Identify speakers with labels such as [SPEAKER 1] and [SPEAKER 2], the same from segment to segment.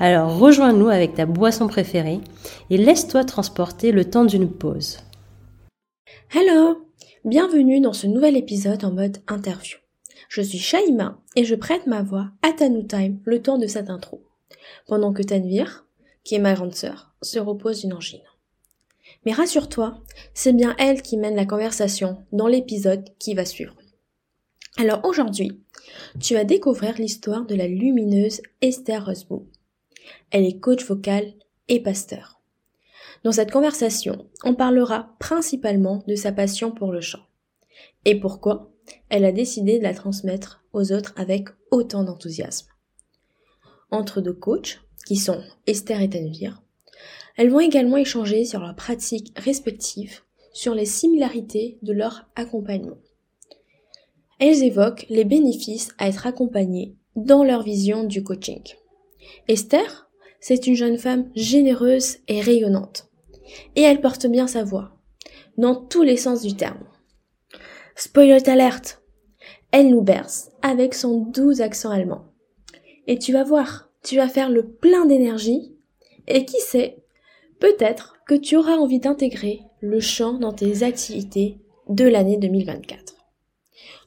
[SPEAKER 1] Alors rejoins-nous avec ta boisson préférée et laisse-toi transporter le temps d'une pause.
[SPEAKER 2] Hello Bienvenue dans ce nouvel épisode en mode interview. Je suis Shaima et je prête ma voix à Tanu Time le temps de cette intro. Pendant que Tanvir, qui est ma grande sœur, se repose d'une angine. Mais rassure-toi, c'est bien elle qui mène la conversation dans l'épisode qui va suivre. Alors aujourd'hui, tu vas découvrir l'histoire de la lumineuse Esther Roseboom. Elle est coach vocal et pasteur. Dans cette conversation, on parlera principalement de sa passion pour le chant. Et pourquoi? Elle a décidé de la transmettre aux autres avec autant d'enthousiasme. Entre deux coachs, qui sont Esther et Tanvir, elles vont également échanger sur leurs pratiques respectives, sur les similarités de leur accompagnement. Elles évoquent les bénéfices à être accompagnées dans leur vision du coaching. Esther, c'est une jeune femme généreuse et rayonnante. Et elle porte bien sa voix, dans tous les sens du terme. Spoiler alerte Elle nous berce avec son doux accent allemand. Et tu vas voir, tu vas faire le plein d'énergie, et qui sait, peut-être que tu auras envie d'intégrer le chant dans tes activités de l'année 2024.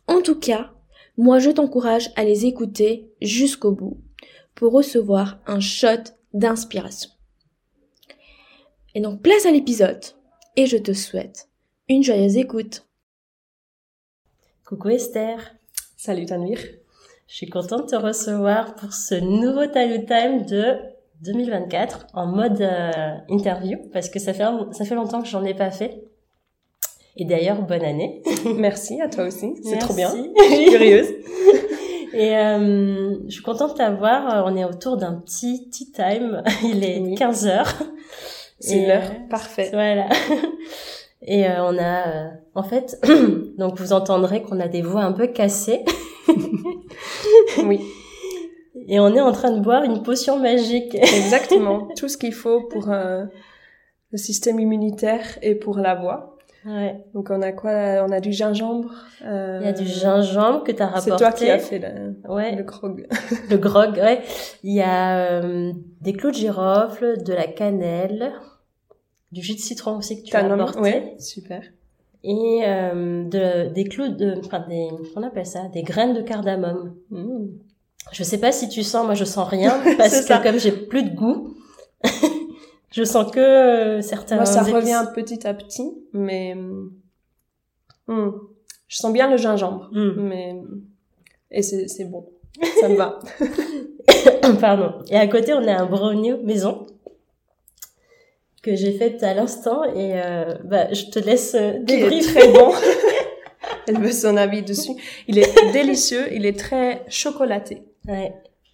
[SPEAKER 2] En tout cas, moi je t'encourage à les écouter jusqu'au bout pour recevoir un shot d'inspiration. Et donc place à l'épisode et je te souhaite une joyeuse écoute.
[SPEAKER 1] Coucou Esther.
[SPEAKER 3] Salut Tanvir.
[SPEAKER 1] Je suis contente de te recevoir pour ce nouveau Time Time de 2024 en mode euh, interview parce que ça fait ça fait longtemps que j'en ai pas fait. Et d'ailleurs, bonne année.
[SPEAKER 3] Merci à toi aussi. C'est trop bien.
[SPEAKER 1] Je suis curieuse. Et euh, je suis contente de t'avoir. On est autour d'un petit tea time. Il est 15 heures.
[SPEAKER 3] C'est l'heure euh, parfaite.
[SPEAKER 1] Voilà. Et euh, on a, euh, en fait, donc vous entendrez qu'on a des voix un peu cassées.
[SPEAKER 3] oui.
[SPEAKER 1] Et on est en train de boire une potion magique.
[SPEAKER 3] Exactement. Tout ce qu'il faut pour le système immunitaire et pour la voix.
[SPEAKER 1] Ouais.
[SPEAKER 3] Donc on a quoi On a du gingembre.
[SPEAKER 1] Euh... Il y a du gingembre que tu as rapporté.
[SPEAKER 3] C'est toi qui as fait le, ouais. le grog.
[SPEAKER 1] le grog, ouais. Il y a euh, des clous de girofle, de la cannelle, du jus de citron aussi que tu as apporté.
[SPEAKER 3] Ouais, super.
[SPEAKER 1] Et euh, de, des clous de, enfin des, on appelle ça, des graines de cardamome. Mmh. Je sais pas si tu sens, moi je sens rien parce que comme j'ai plus de goût. Je sens que euh, certains.
[SPEAKER 3] Moi, ça revient petit à petit, mais hmm, je sens bien le gingembre, hmm. mais et c'est c'est bon, ça me va.
[SPEAKER 1] Pardon. Et à côté, on a un brownie maison que j'ai fait à l'instant et euh, bah je te laisse euh, débriefer.
[SPEAKER 3] très bon. Elle veut son avis dessus. Il est délicieux, il est très chocolaté.
[SPEAKER 1] Ouais.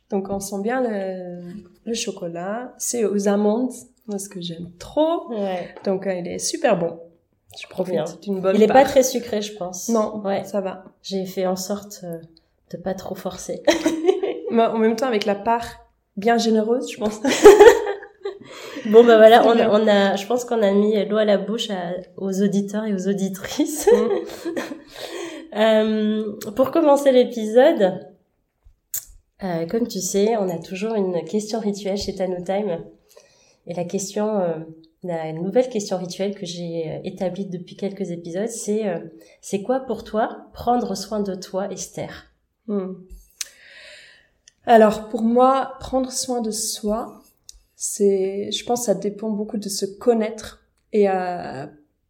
[SPEAKER 3] Donc on sent bien le, le chocolat. C'est aux amandes moi, ce que j'aime trop.
[SPEAKER 1] Ouais.
[SPEAKER 3] Donc, euh, il est super bon. Je profite d'une bonne
[SPEAKER 1] Il est pas très sucré, je pense.
[SPEAKER 3] Non, ouais. ça va.
[SPEAKER 1] J'ai fait en sorte euh, de pas trop forcer.
[SPEAKER 3] Mais en même temps, avec la part bien généreuse, je pense.
[SPEAKER 1] bon, bah voilà, on a, on a, je pense qu'on a mis l'eau à la bouche aux auditeurs et aux auditrices. Mm. euh, pour commencer l'épisode, euh, comme tu sais, on a toujours une question rituelle chez Tanu Time. Et la question, euh, la nouvelle question rituelle que j'ai euh, établie depuis quelques épisodes, c'est euh, c'est quoi pour toi prendre soin de toi, Esther?
[SPEAKER 3] Hmm. Alors pour moi, prendre soin de soi, c'est, je pense, ça dépend beaucoup de se connaître et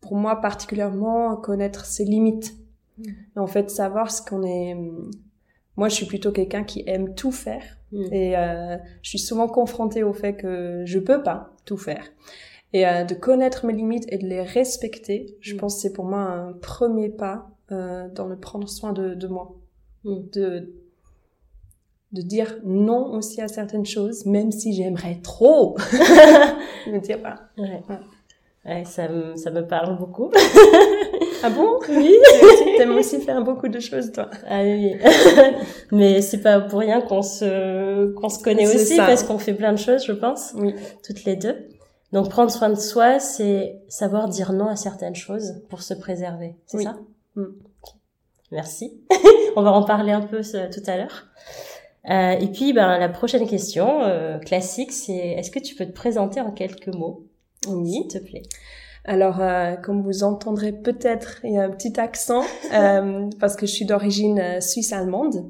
[SPEAKER 3] pour moi particulièrement connaître ses limites. Hmm. En fait, savoir ce qu'on est. Moi, je suis plutôt quelqu'un qui aime tout faire Mm. Et euh, je suis souvent confrontée au fait que je peux pas tout faire. Et euh, de connaître mes limites et de les respecter, je mm. pense que c'est pour moi un premier pas euh, dans le prendre soin de, de moi. Mm. De, de dire non aussi à certaines choses, même si j'aimerais trop. me dire voilà.
[SPEAKER 1] Ouais. Ouais, ça, me, ça me parle beaucoup.
[SPEAKER 3] Ah bon
[SPEAKER 1] Oui.
[SPEAKER 3] T'aimes aussi faire beaucoup de choses, toi.
[SPEAKER 1] Ah oui. Mais c'est pas pour rien qu'on se, qu'on se connaît aussi,
[SPEAKER 3] ça.
[SPEAKER 1] parce qu'on fait plein de choses, je pense,
[SPEAKER 3] Oui.
[SPEAKER 1] toutes les deux. Donc prendre soin de soi, c'est savoir dire non à certaines choses pour se préserver. C'est
[SPEAKER 3] Oui.
[SPEAKER 1] ça
[SPEAKER 3] Mm.
[SPEAKER 1] Ok. Merci. On va en parler un peu tout à l'heure. Euh, et puis, ben, la prochaine question euh, classique, c'est est-ce que tu peux te présenter en quelques mots? S'il te plaît.
[SPEAKER 3] Alors, euh, comme vous entendrez peut-être, il y a un petit accent euh, parce que je suis d'origine euh, suisse-allemande,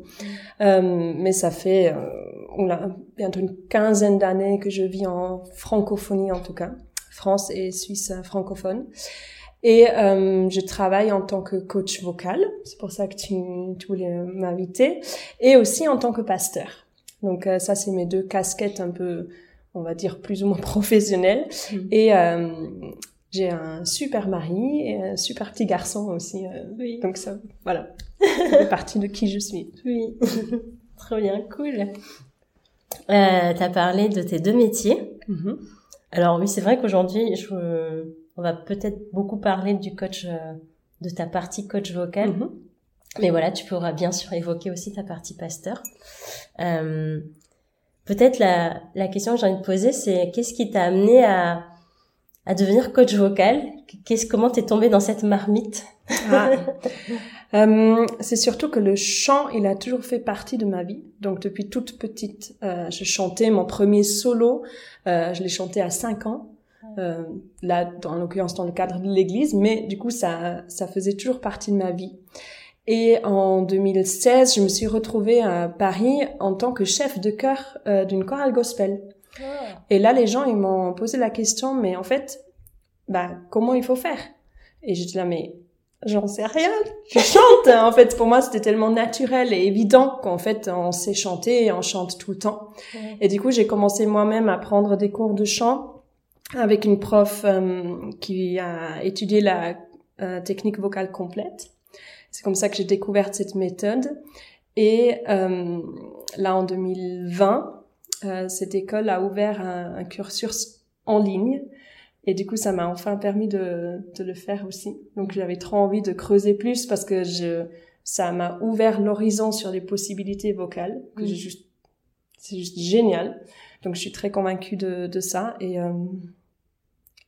[SPEAKER 3] mais ça fait euh, oula, bientôt une quinzaine d'années que je vis en francophonie en tout cas, France et Suisse francophone. Et euh, je travaille en tant que coach vocal, c'est pour ça que tu, tu voulais m'inviter, et aussi en tant que pasteur. Donc euh, ça, c'est mes deux casquettes un peu, on va dire, plus ou moins professionnelles.
[SPEAKER 1] Mm.
[SPEAKER 3] Et euh, j'ai un super mari et un super petit garçon aussi. euh,
[SPEAKER 1] Oui.
[SPEAKER 3] donc ça, voilà, fait partie de qui je suis.
[SPEAKER 1] Oui. Trop bien, cool. Euh, T'as parlé de tes deux métiers.
[SPEAKER 3] Mhm.
[SPEAKER 1] Alors oui, c'est vrai qu'aujourd'hui, je, on va peut-être beaucoup parler du coach, euh, de ta partie coach vocal.
[SPEAKER 3] Mhm.
[SPEAKER 1] Mais voilà, tu pourras bien sûr évoquer aussi ta partie pasteur. Euh, peut-être la, la question que j'ai envie de poser, c'est qu'est-ce qui t'a amené à, à devenir coach vocal Qu'est-ce, comment t'es tombé dans cette marmite
[SPEAKER 3] Ah. Euh, c'est surtout que le chant, il a toujours fait partie de ma vie. Donc depuis toute petite, euh, je chantais mon premier solo. euh, je l'ai chanté à 5 ans. Là, dans en l'occurrence dans le cadre de l'église, mais du coup, ça, ça faisait toujours partie de ma vie. Et en 2016, je me suis retrouvée à Paris en tant que chef de chœur d'une chorale gospel. Et là, les gens, ils m'ont posé la question, mais en fait, bah, comment il faut faire? Et j'étais là, mais j'en sais rien. Je chante. en fait, pour moi, c'était tellement naturel et évident qu'en fait, on sait chanter et on chante tout le temps. Et du coup, j'ai commencé moi-même à prendre des cours de chant avec une prof euh, qui a étudié la euh, technique vocale complète. C'est comme ça que j'ai découvert cette méthode. Et euh, là, en 2020, euh, cette école a ouvert un, un cursus en ligne. Et du coup, ça m'a enfin permis de, de le faire aussi. Donc, j'avais trop envie de creuser plus parce que je, ça m'a ouvert l'horizon sur les possibilités vocales que
[SPEAKER 1] Mm.
[SPEAKER 3] j'ai juste, c'est juste génial. Donc, je suis très convaincue de, de ça et, euh,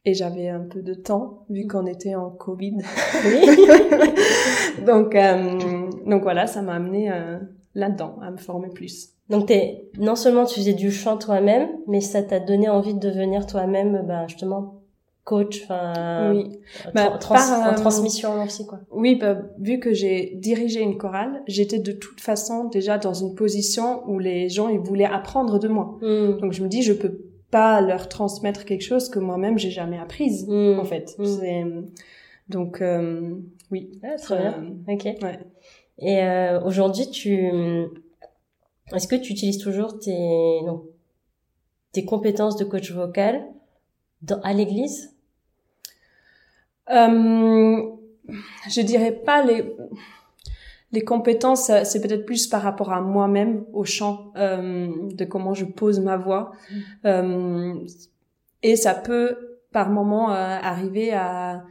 [SPEAKER 3] et j'avais un peu de temps vu qu'on était en Covid. donc, euh, donc voilà, ça m'a amené euh, là-dedans à me former plus.
[SPEAKER 1] Donc t'es, non seulement tu faisais du chant toi-même, mais ça t'a donné envie de devenir toi-même, ben, justement, coach, enfin,
[SPEAKER 3] oui.
[SPEAKER 1] tra-
[SPEAKER 3] Bah,
[SPEAKER 1] trans-
[SPEAKER 3] par,
[SPEAKER 1] en
[SPEAKER 3] euh,
[SPEAKER 1] transmission aussi, quoi.
[SPEAKER 3] Oui, bah, vu que j'ai dirigé une chorale, j'étais de toute façon déjà dans une position où les gens ils voulaient apprendre de moi.
[SPEAKER 1] Mm.
[SPEAKER 3] Donc je me dis je peux pas leur transmettre quelque chose que moi-même j'ai jamais apprise
[SPEAKER 1] Mm.
[SPEAKER 3] en fait.
[SPEAKER 1] Mm.
[SPEAKER 3] C'est donc euh, oui.
[SPEAKER 1] Ah, très
[SPEAKER 3] Euh,
[SPEAKER 1] bien. Ok.
[SPEAKER 3] ouais.
[SPEAKER 1] Et euh, aujourd'hui, tu, est-ce que tu utilises toujours tes, donc, tes compétences de coach vocal dans, à l'église?
[SPEAKER 3] Euh, je dirais pas les les compétences, euh, c'est peut-être plus par rapport à moi-même, au chant, euh, de comment je pose ma voix. Euh, et ça peut, par moment, euh, arriver à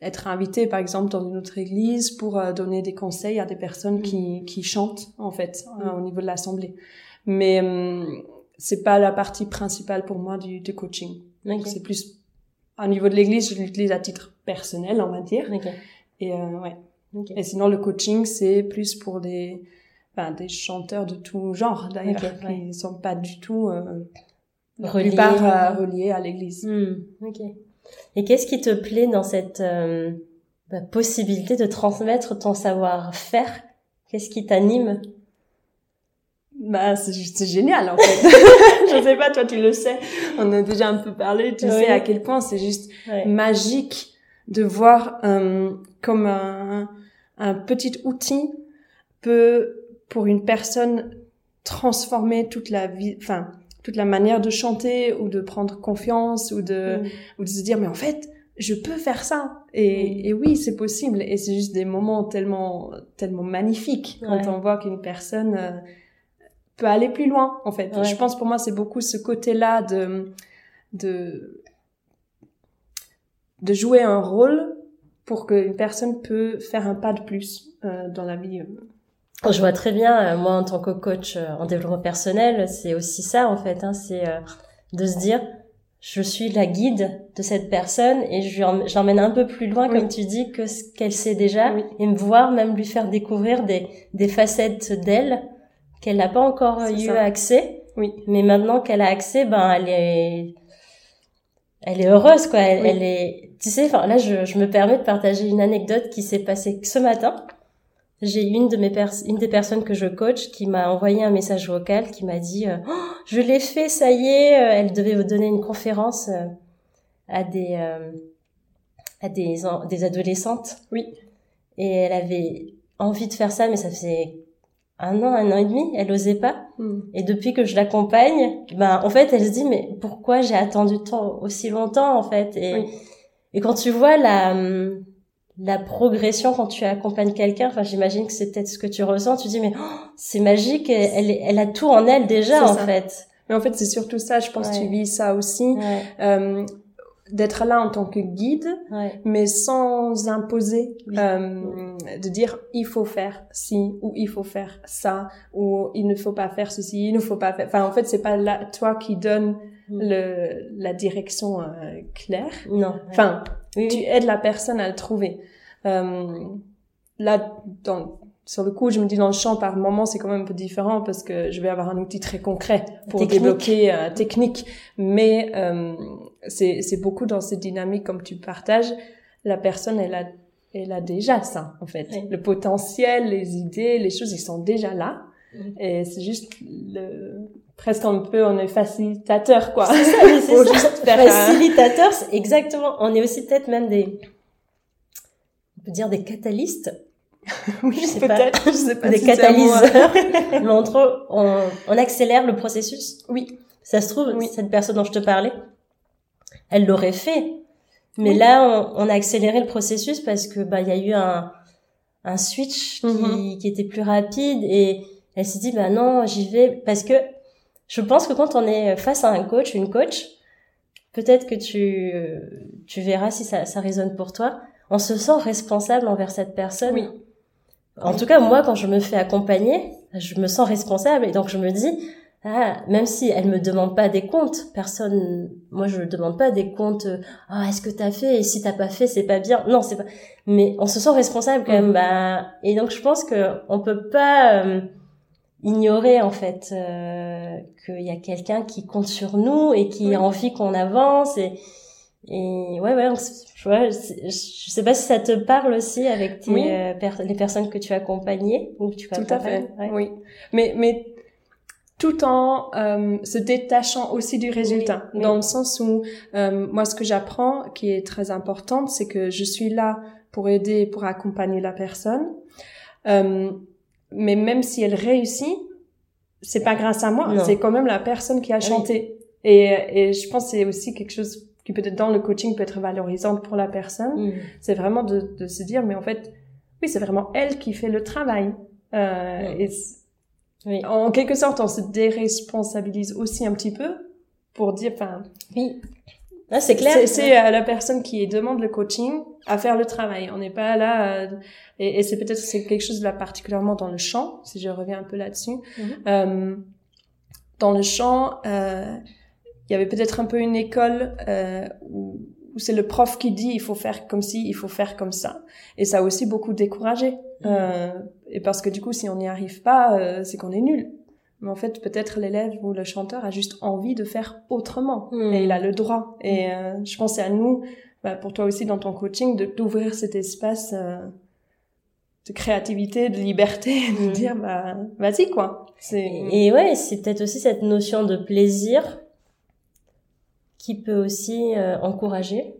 [SPEAKER 3] être invité, par exemple, dans une autre église pour euh, donner des conseils à des personnes qui, qui chantent, en fait, euh, au niveau de l'assemblée. Mais euh, c'est pas la partie principale pour moi du, du coaching.
[SPEAKER 1] Ok.
[SPEAKER 3] Donc, C'est plus au niveau de l'église, je l'utilise à titre personnel, on va dire.
[SPEAKER 1] Ok.
[SPEAKER 3] Et euh, ouais.
[SPEAKER 1] Ok.
[SPEAKER 3] Et sinon, le coaching, c'est plus pour des, enfin, des chanteurs de tout genre, d'ailleurs,
[SPEAKER 1] ouais.
[SPEAKER 3] qui ne sont pas du tout, euh, la
[SPEAKER 1] Reliés.
[SPEAKER 3] plupart euh, reliés à l'église.
[SPEAKER 1] Ok. Et qu'est-ce qui te plaît dans cette euh, bah, possibilité de transmettre ton savoir-faire? Qu'est-ce qui t'anime?
[SPEAKER 3] Bah, c'est génial, en fait. je sais pas, toi, tu le sais. On a déjà un peu parlé. Tu
[SPEAKER 1] Oui.
[SPEAKER 3] sais à quel point c'est juste magique de voir euh, comme un, un petit outil peut, pour une personne, transformer toute la vie, enfin, toute la manière de chanter ou de prendre confiance ou de, ou de se dire, mais en fait, je peux faire ça. Et,
[SPEAKER 1] Mm.
[SPEAKER 3] et oui, c'est possible. Et c'est juste des moments tellement, tellement magnifiques quand on voit qu'une personne euh, peut aller plus loin, en fait.
[SPEAKER 1] Ouais.
[SPEAKER 3] Je pense pour moi, c'est beaucoup ce côté-là de, de de jouer un rôle pour qu'une personne peut faire un pas de plus euh, dans la vie.
[SPEAKER 1] Je vois très bien, moi en tant que coach en développement personnel, c'est aussi ça en fait, hein, c'est de se dire je suis la guide de cette personne et je l'emmène un peu plus loin, comme tu dis, que ce qu'elle sait déjà, et me voir même lui faire découvrir des, des facettes d'elle qu'elle n'a pas encore eu accès.
[SPEAKER 3] Oui.
[SPEAKER 1] Mais maintenant qu'elle a accès, ben elle est, elle est heureuse quoi. Elle, elle est, tu sais, enfin là je, je me permets de partager une anecdote qui s'est passée ce matin j'ai une de mes une des personnes que je coach qui m'a envoyé un message vocal qui m'a dit euh, oh, je l'ai fait ça y est euh, elle devait vous donner une conférence euh, à des à des des adolescentes.
[SPEAKER 3] Oui.
[SPEAKER 1] Et elle avait envie de faire ça mais ça faisait un an un an et demi elle osait pas. Hmm. et depuis que je l'accompagne ben en fait elle se dit mais pourquoi j'ai attendu tant aussi longtemps en fait? Et et quand tu vois la hum, la progression quand tu accompagnes quelqu'un. Enfin, j'imagine que c'est peut-être ce que tu ressens. Tu dis mais oh, c'est magique. Elle, elle a tout en elle déjà en fait.
[SPEAKER 3] Mais en fait, c'est surtout ça. Je pense que tu vis ça aussi. Euh, d'être là en tant que guide, mais sans imposer, euh, de dire il faut faire ci ou il faut faire ça ou il ne faut pas faire ceci, il ne faut pas faire. Enfin, en fait, c'est pas là toi qui donne. Le la direction euh, claire.
[SPEAKER 1] Non.
[SPEAKER 3] Enfin, tu aides la personne à le trouver. Euh, là, dans sur le coup, je me dis dans le champ, par moment, c'est quand même un peu différent parce que je vais avoir un outil très concret pour débloquer euh, technique. Mais euh, c'est beaucoup dans cette dynamique, comme tu partages, la personne, elle a, elle a déjà ça, en fait. Le potentiel, les idées, les choses, ils sont déjà là. Et c'est juste le, presque un peu, on est facilitateur, quoi.
[SPEAKER 1] C'est ça, c'est juste Facilitateur, c'est exactement. On est aussi peut-être même des, on peut dire des catalystes
[SPEAKER 3] oui, je sais peut-être. Je sais pas
[SPEAKER 1] des catalyseurs. mais entre on, on accélère le processus.
[SPEAKER 3] Oui.
[SPEAKER 1] Ça se trouve, cette personne dont je te parlais, elle l'aurait fait. Mais là, on, on, a accéléré le processus parce que bah il y a eu un un switch qui, mm-hmm. qui était plus rapide et elle s'est dit bah non, j'y vais parce que je pense que quand on est face à un coach, une coach, peut-être que tu tu verras si ça ça résonne pour toi. On se sent responsable envers cette personne.
[SPEAKER 3] Oui
[SPEAKER 1] en tout cas, moi, quand je me fais accompagner, je me sens responsable et donc je me dis, ah, même si elle me demande pas des comptes, personne, moi je ne demande pas des comptes, ah, est-ce que t'as fait? Et si t'as pas fait, c'est pas bien. Non, c'est pas, mais on se sent responsable quand même, mm. bah, et donc je pense que on peut pas euh, ignorer en fait euh, qu'il y a quelqu'un qui compte sur nous et qui a envie qu'on avance et, et ouais, ouais, je, vois, je sais pas si ça te parle aussi avec tes, euh, les personnes que tu as accompagnées ou que tu
[SPEAKER 3] Tout à fait, oui. Mais, mais tout en euh, se détachant aussi du résultat, dans le sens où euh, moi, ce que j'apprends, qui est très important, c'est que je suis là pour aider, pour accompagner la personne. Euh, mais même si elle réussit, c'est pas grâce à moi, c'est quand même la personne qui a chanté. Et, et je pense que c'est aussi quelque chose qui peut-être dans le coaching peut être valorisante pour la personne, mm. c'est vraiment de, de, se dire, mais en fait, oui, c'est vraiment elle qui fait le travail. Euh, et oui. en quelque sorte, on se déresponsabilise aussi un petit peu pour dire, enfin,
[SPEAKER 1] oui, ah, c'est clair.
[SPEAKER 3] C'est euh, la personne qui demande le coaching à faire le travail. On n'est pas là, euh, et, et c'est peut-être c'est quelque chose là particulièrement dans le chant, si je reviens un peu là-dessus. Mm-hmm. Euh, dans le chant, euh, il y avait peut-être un peu une école euh, où, c'est le prof qui dit il faut faire comme ci, il faut faire comme ça. Et ça a aussi beaucoup découragé. Euh, et parce que du coup, si on n'y arrive pas, euh, c'est qu'on est nul. Mais en fait, peut-être l'élève ou le chanteur a juste envie de faire autrement. Mmh. Et il a le droit. Et mmh. euh, je pense à nous, bah, pour toi aussi dans ton coaching, de d'ouvrir cet espace euh, de créativité, de liberté, de dire bah vas-y quoi.
[SPEAKER 1] Et ouais, c'est peut-être aussi cette notion de plaisir qui peut aussi euh, encourager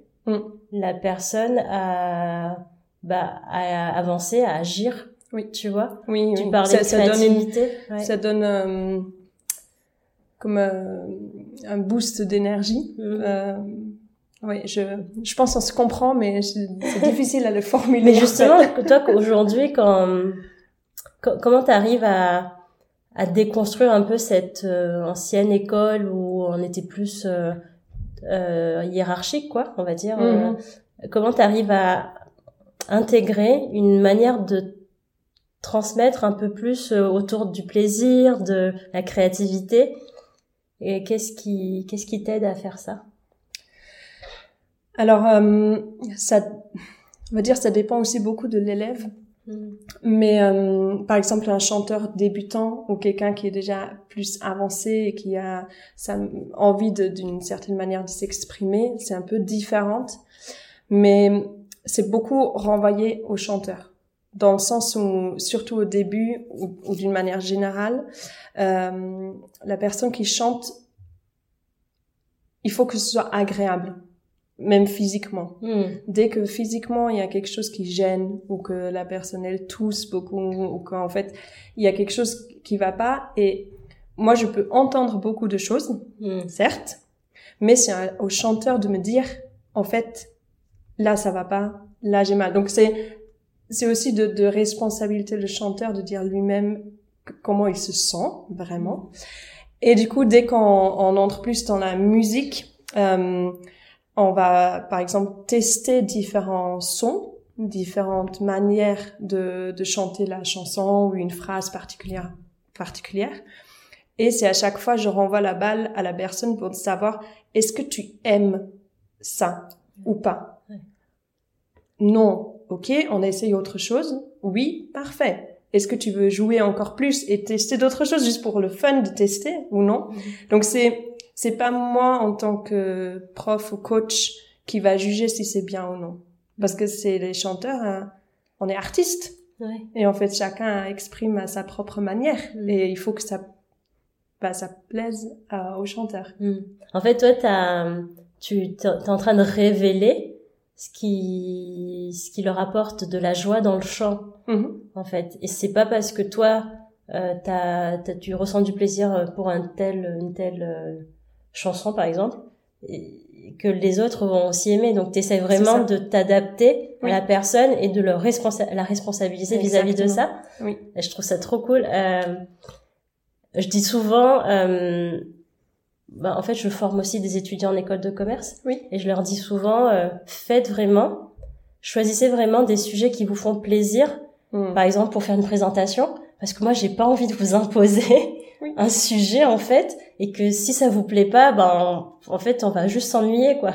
[SPEAKER 1] la personne à, bah, à avancer, à agir.
[SPEAKER 3] Oui.
[SPEAKER 1] Tu vois?
[SPEAKER 3] Oui,
[SPEAKER 1] tu parlais ça, de créativité.
[SPEAKER 3] Ça donne, ça donne euh, comme euh, un boost d'énergie. Mm. oui, je, je pense qu'on se comprend, mais c'est difficile à le formuler.
[SPEAKER 1] Mais justement, toi, aujourd'hui, quand, comment tu arrives à, à déconstruire un peu cette ancienne école où on était plus euh, hiérarchique, quoi, on va dire.
[SPEAKER 3] Mhm.
[SPEAKER 1] Euh, comment tu arrives à intégrer une manière de transmettre un peu plus euh, autour du plaisir, de la créativité Et qu'est-ce qui qu'est-ce qui t'aide à faire ça?
[SPEAKER 3] Alors, euh, ça, on va dire, ça dépend aussi beaucoup de l'élève. Mais euh, par exemple, un chanteur débutant ou quelqu'un qui est déjà plus avancé et qui a sa envie d'une certaine manière de s'exprimer, c'est un peu différente. Mais c'est beaucoup renvoyé au chanteur. Dans le sens où, surtout au début ou, ou d'une manière générale, euh, la personne qui chante, il faut que ce soit agréable, même physiquement
[SPEAKER 1] Hmm.
[SPEAKER 3] dès que physiquement il y a quelque chose qui gêne ou que la personne elle tousse beaucoup ou qu'en fait il y a quelque chose qui va pas et moi je peux entendre beaucoup de choses
[SPEAKER 1] Hmm.
[SPEAKER 3] certes mais c'est au chanteur de me dire en fait là ça va pas là j'ai mal donc c'est c'est aussi de, de responsabilité le chanteur de dire lui-même comment il se sent vraiment et du coup dès qu'on on entre plus dans la musique euh, on va, par exemple, tester différents sons, différentes manières de, de chanter la chanson ou une phrase particulière. particulière. Et c'est à chaque fois, je renvoie la balle à la personne pour savoir, est-ce que tu aimes ça ou pas? Non. Ok, on essaye autre chose. Oui, parfait. Est-ce que tu veux jouer encore plus et tester d'autres choses juste pour le fun de tester ou non? Donc c'est c'est pas moi en tant que prof ou coach qui va juger si c'est bien ou non. Parce que c'est les chanteurs, hein, on est artistes.
[SPEAKER 1] Ouais.
[SPEAKER 3] Et en fait, chacun exprime à sa propre manière.
[SPEAKER 1] Mm.
[SPEAKER 3] Et il faut que ça, bah, ça plaise à- aux chanteurs.
[SPEAKER 1] Hmm. En fait, toi, t'as, tu t'es en train de révéler ce qui, ce qui leur apporte de la joie dans le chant,
[SPEAKER 3] Mhm.
[SPEAKER 1] en fait. Et c'est pas parce que toi, euh, tu ressens du plaisir pour un tel, une telle euh, chanson, par exemple, et que les autres vont aussi aimer. Donc, t'essaies vraiment
[SPEAKER 3] ça.
[SPEAKER 1] de t'adapter
[SPEAKER 3] Oui.
[SPEAKER 1] à la personne et de leur responsa- la responsabiliser vis-à-vis de ça.
[SPEAKER 3] Oui.
[SPEAKER 1] Et je trouve ça trop cool. Euh, je dis souvent, euh, bah, en fait, je forme aussi des étudiants en école de commerce.
[SPEAKER 3] Oui.
[SPEAKER 1] Et je leur dis souvent, euh, faites vraiment, choisissez vraiment des sujets qui vous font plaisir.
[SPEAKER 3] Mm.
[SPEAKER 1] Par exemple, pour faire une présentation, parce que moi, j'ai pas envie de vous imposer
[SPEAKER 3] Oui.
[SPEAKER 1] un sujet en fait, et que si ça vous plaît pas, ben en fait, on va juste s'ennuyer quoi.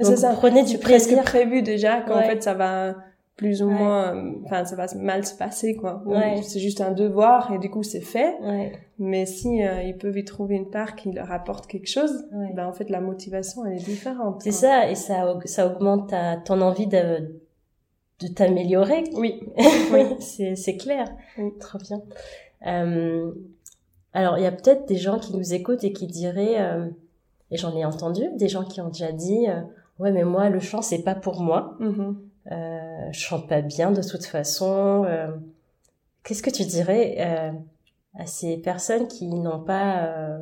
[SPEAKER 1] Donc,
[SPEAKER 3] ça.
[SPEAKER 1] prenez du
[SPEAKER 3] C'est presque
[SPEAKER 1] plaisir.
[SPEAKER 3] prévu déjà qu'en
[SPEAKER 1] Ouais.
[SPEAKER 3] fait ça va plus ou
[SPEAKER 1] Ouais.
[SPEAKER 3] moins, euh, enfin ça va mal se passer quoi. Ou
[SPEAKER 1] Ouais.
[SPEAKER 3] C'est juste un devoir et du coup c'est fait.
[SPEAKER 1] Ouais,
[SPEAKER 3] Mais si euh, ils peuvent y trouver une part qui leur apporte quelque chose, ben en fait la motivation elle est différente.
[SPEAKER 1] C'est ça, et ça, ça augmente ta, ton envie de, de t'améliorer.
[SPEAKER 3] Oui.
[SPEAKER 1] Oui, c'est, c'est clair.
[SPEAKER 3] Oui.
[SPEAKER 1] Trop bien. Euh, alors, il y a peut-être des gens qui nous écoutent et qui diraient, euh, et j'en ai entendu, des gens qui ont déjà dit, euh, ouais, mais moi, le chant, c'est pas pour moi.
[SPEAKER 3] Mhm.
[SPEAKER 1] Euh, je chante pas bien de toute façon. Euh, qu'est-ce que tu dirais euh, à ces personnes qui n'ont pas, euh,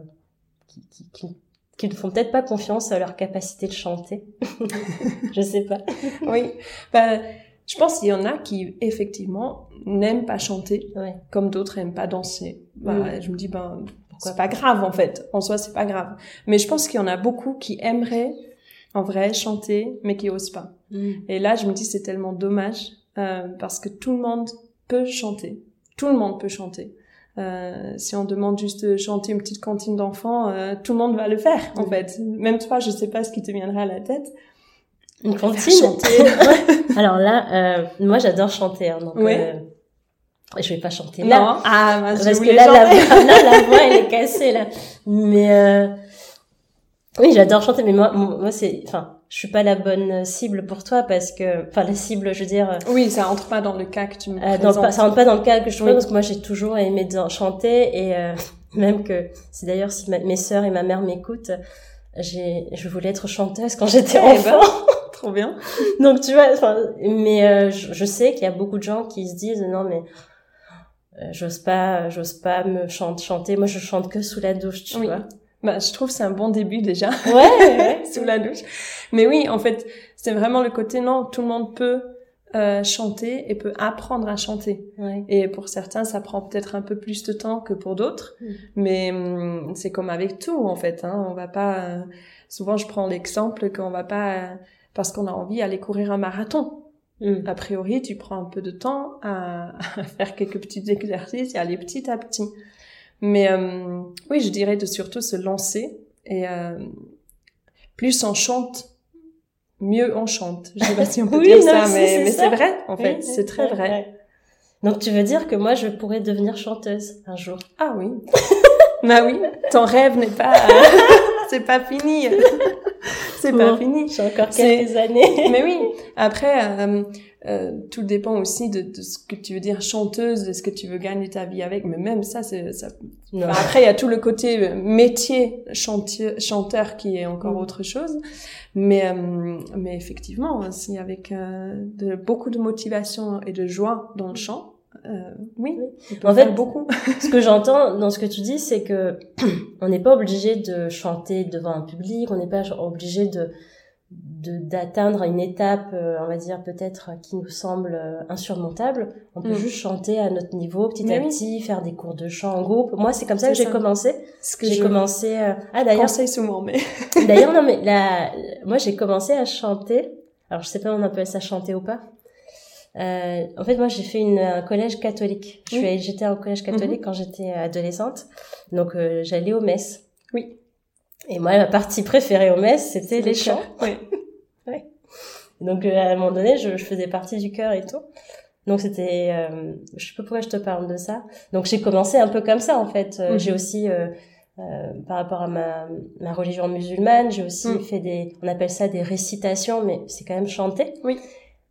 [SPEAKER 1] qui, qui, qui, qui ne font peut-être pas confiance à leur capacité de chanter? Je sais pas.
[SPEAKER 3] Oui. Ben, je pense qu'il y en a qui effectivement n'aiment pas chanter,
[SPEAKER 1] Ouais.
[SPEAKER 3] comme d'autres n'aiment pas danser. Ben. Je me dis ben c'est pas grave en fait. En soi c'est pas grave. Mais je pense qu'il y en a beaucoup qui aimeraient en vrai chanter, mais qui osent pas. Et là, je me dis, c'est tellement dommage euh, parce que tout le monde peut chanter. Tout le monde peut chanter. Euh, si on demande juste de chanter une petite cantine d'enfants, euh, tout le monde va le faire, en
[SPEAKER 1] Mhm.
[SPEAKER 3] fait. Même toi, je sais pas ce qui te viendrait à la tête.
[SPEAKER 1] Une cantine.
[SPEAKER 3] chanter.
[SPEAKER 1] Alors là, euh, moi j'adore chanter, hein, donc
[SPEAKER 3] Ouais.
[SPEAKER 1] euh, je vais pas chanter là.
[SPEAKER 3] non. Ah, mince, je
[SPEAKER 1] Parce que là la, voix, là, la voix, elle est cassée, là. Mais, euh, oui, j'adore chanter, mais moi, moi, c'est, enfin, je suis pas la bonne cible pour toi parce que, enfin, la cible, je veux dire, euh,
[SPEAKER 3] Oui, ça entre pas dans le cas que tu me
[SPEAKER 1] euh, dans ça rentre pas dans le cas que je trouve
[SPEAKER 3] Oui.
[SPEAKER 1] parce que moi, j'ai toujours aimé chanter et, euh, même que, c'est d'ailleurs si ma- mes sœurs et ma mère m'écoutent, j'ai, je voulais être chanteuse quand j'étais
[SPEAKER 3] Eh ben.
[SPEAKER 1] enfant.
[SPEAKER 3] Trop bien.
[SPEAKER 1] Donc tu vois, mais euh, je, je sais qu'il y a beaucoup de gens qui se disent non mais j'ose pas, j'ose pas me chante, chanter. Moi je chante que sous la douche, tu
[SPEAKER 3] Oui.
[SPEAKER 1] vois.
[SPEAKER 3] Bah, je trouve que c'est un bon début déjà.
[SPEAKER 1] Ouais, ouais.
[SPEAKER 3] sous la douche. Mais oui, en fait, c'est vraiment le côté non, tout le monde peut euh, chanter et peut apprendre à chanter.
[SPEAKER 1] Ouais.
[SPEAKER 3] Et pour certains, ça prend peut-être un peu plus de temps que pour d'autres,
[SPEAKER 1] Mm.
[SPEAKER 3] mais hum, c'est comme avec tout en fait. Hein. On va pas. euh, souvent, je prends l'exemple qu'on va pas euh, parce qu'on a envie aller courir un marathon.
[SPEAKER 1] Mm.
[SPEAKER 3] A priori, tu prends un peu de temps à, à faire quelques petits exercices et aller petit à petit. Mais euh, oui, je dirais de surtout se lancer et euh, plus on chante, mieux on chante. Je sais pas si on peut
[SPEAKER 1] Oui,
[SPEAKER 3] dire
[SPEAKER 1] non,
[SPEAKER 3] ça, mais,
[SPEAKER 1] c'est
[SPEAKER 3] mais
[SPEAKER 1] ça.
[SPEAKER 3] c'est vrai en fait,
[SPEAKER 1] Oui,
[SPEAKER 3] c'est très vrai.
[SPEAKER 1] Donc tu veux dire que moi je pourrais devenir chanteuse un jour?
[SPEAKER 3] Ah oui. bah oui, ton rêve n'est pas, c'est pas fini. c'est pas fini.
[SPEAKER 1] J'ai encore quelques années.
[SPEAKER 3] Mais oui. Après, euh, euh, tout dépend aussi de, de ce que tu veux dire chanteuse, de ce que tu veux gagner ta vie avec. Mais même ça, c'est ça. Enfin, après, il y a tout le côté euh, métier chantier, chanteur qui est encore
[SPEAKER 1] Mm.
[SPEAKER 3] autre chose. Mais euh, mais effectivement, si avec euh, de, beaucoup de motivation et de joie dans le chant, euh, oui, peut
[SPEAKER 1] En fait,
[SPEAKER 3] beaucoup.
[SPEAKER 1] Ce que j'entends dans ce que tu dis, c'est que on n'est pas obligé de chanter devant un public, on n'est pas obligé de- d'atteindre une étape, euh, on va dire peut-être qui nous semble euh, insurmontable. On peut
[SPEAKER 3] Mm.
[SPEAKER 1] juste chanter à notre niveau, petit
[SPEAKER 3] Mais
[SPEAKER 1] à
[SPEAKER 3] oui.
[SPEAKER 1] petit, faire des cours de chant en groupe. Moi, c'est comme ça que j'ai commencé.
[SPEAKER 3] Ce que
[SPEAKER 1] J'ai
[SPEAKER 3] je
[SPEAKER 1] commencé. euh, Ah d'ailleurs,
[SPEAKER 3] conseille souvent, mais
[SPEAKER 1] D'ailleurs, non, mais la, moi, j'ai commencé à chanter. Alors, je sais pas, on appelle ça chanter ou pas. Euh, en fait, moi, j'ai fait une, un collège catholique. Je suis,
[SPEAKER 3] Oui.
[SPEAKER 1] j'étais au collège catholique quand j'étais adolescente. Donc, euh, j'allais aux messes.
[SPEAKER 3] Oui.
[SPEAKER 1] Et moi, ma partie préférée aux messes, c'était les chants.
[SPEAKER 3] Oui.
[SPEAKER 1] Donc, euh, à un moment donné, je, je faisais partie du chœur et tout. Donc, c'était, euh, je sais pas pourquoi je te parle de ça. Donc, j'ai commencé un peu comme ça, en fait. Euh,
[SPEAKER 3] Mhm.
[SPEAKER 1] J'ai aussi, euh, euh, par rapport à ma, ma religion musulmane, j'ai aussi
[SPEAKER 3] Mm.
[SPEAKER 1] fait des, on appelle ça des récitations, mais c'est quand même chanter.
[SPEAKER 3] Oui.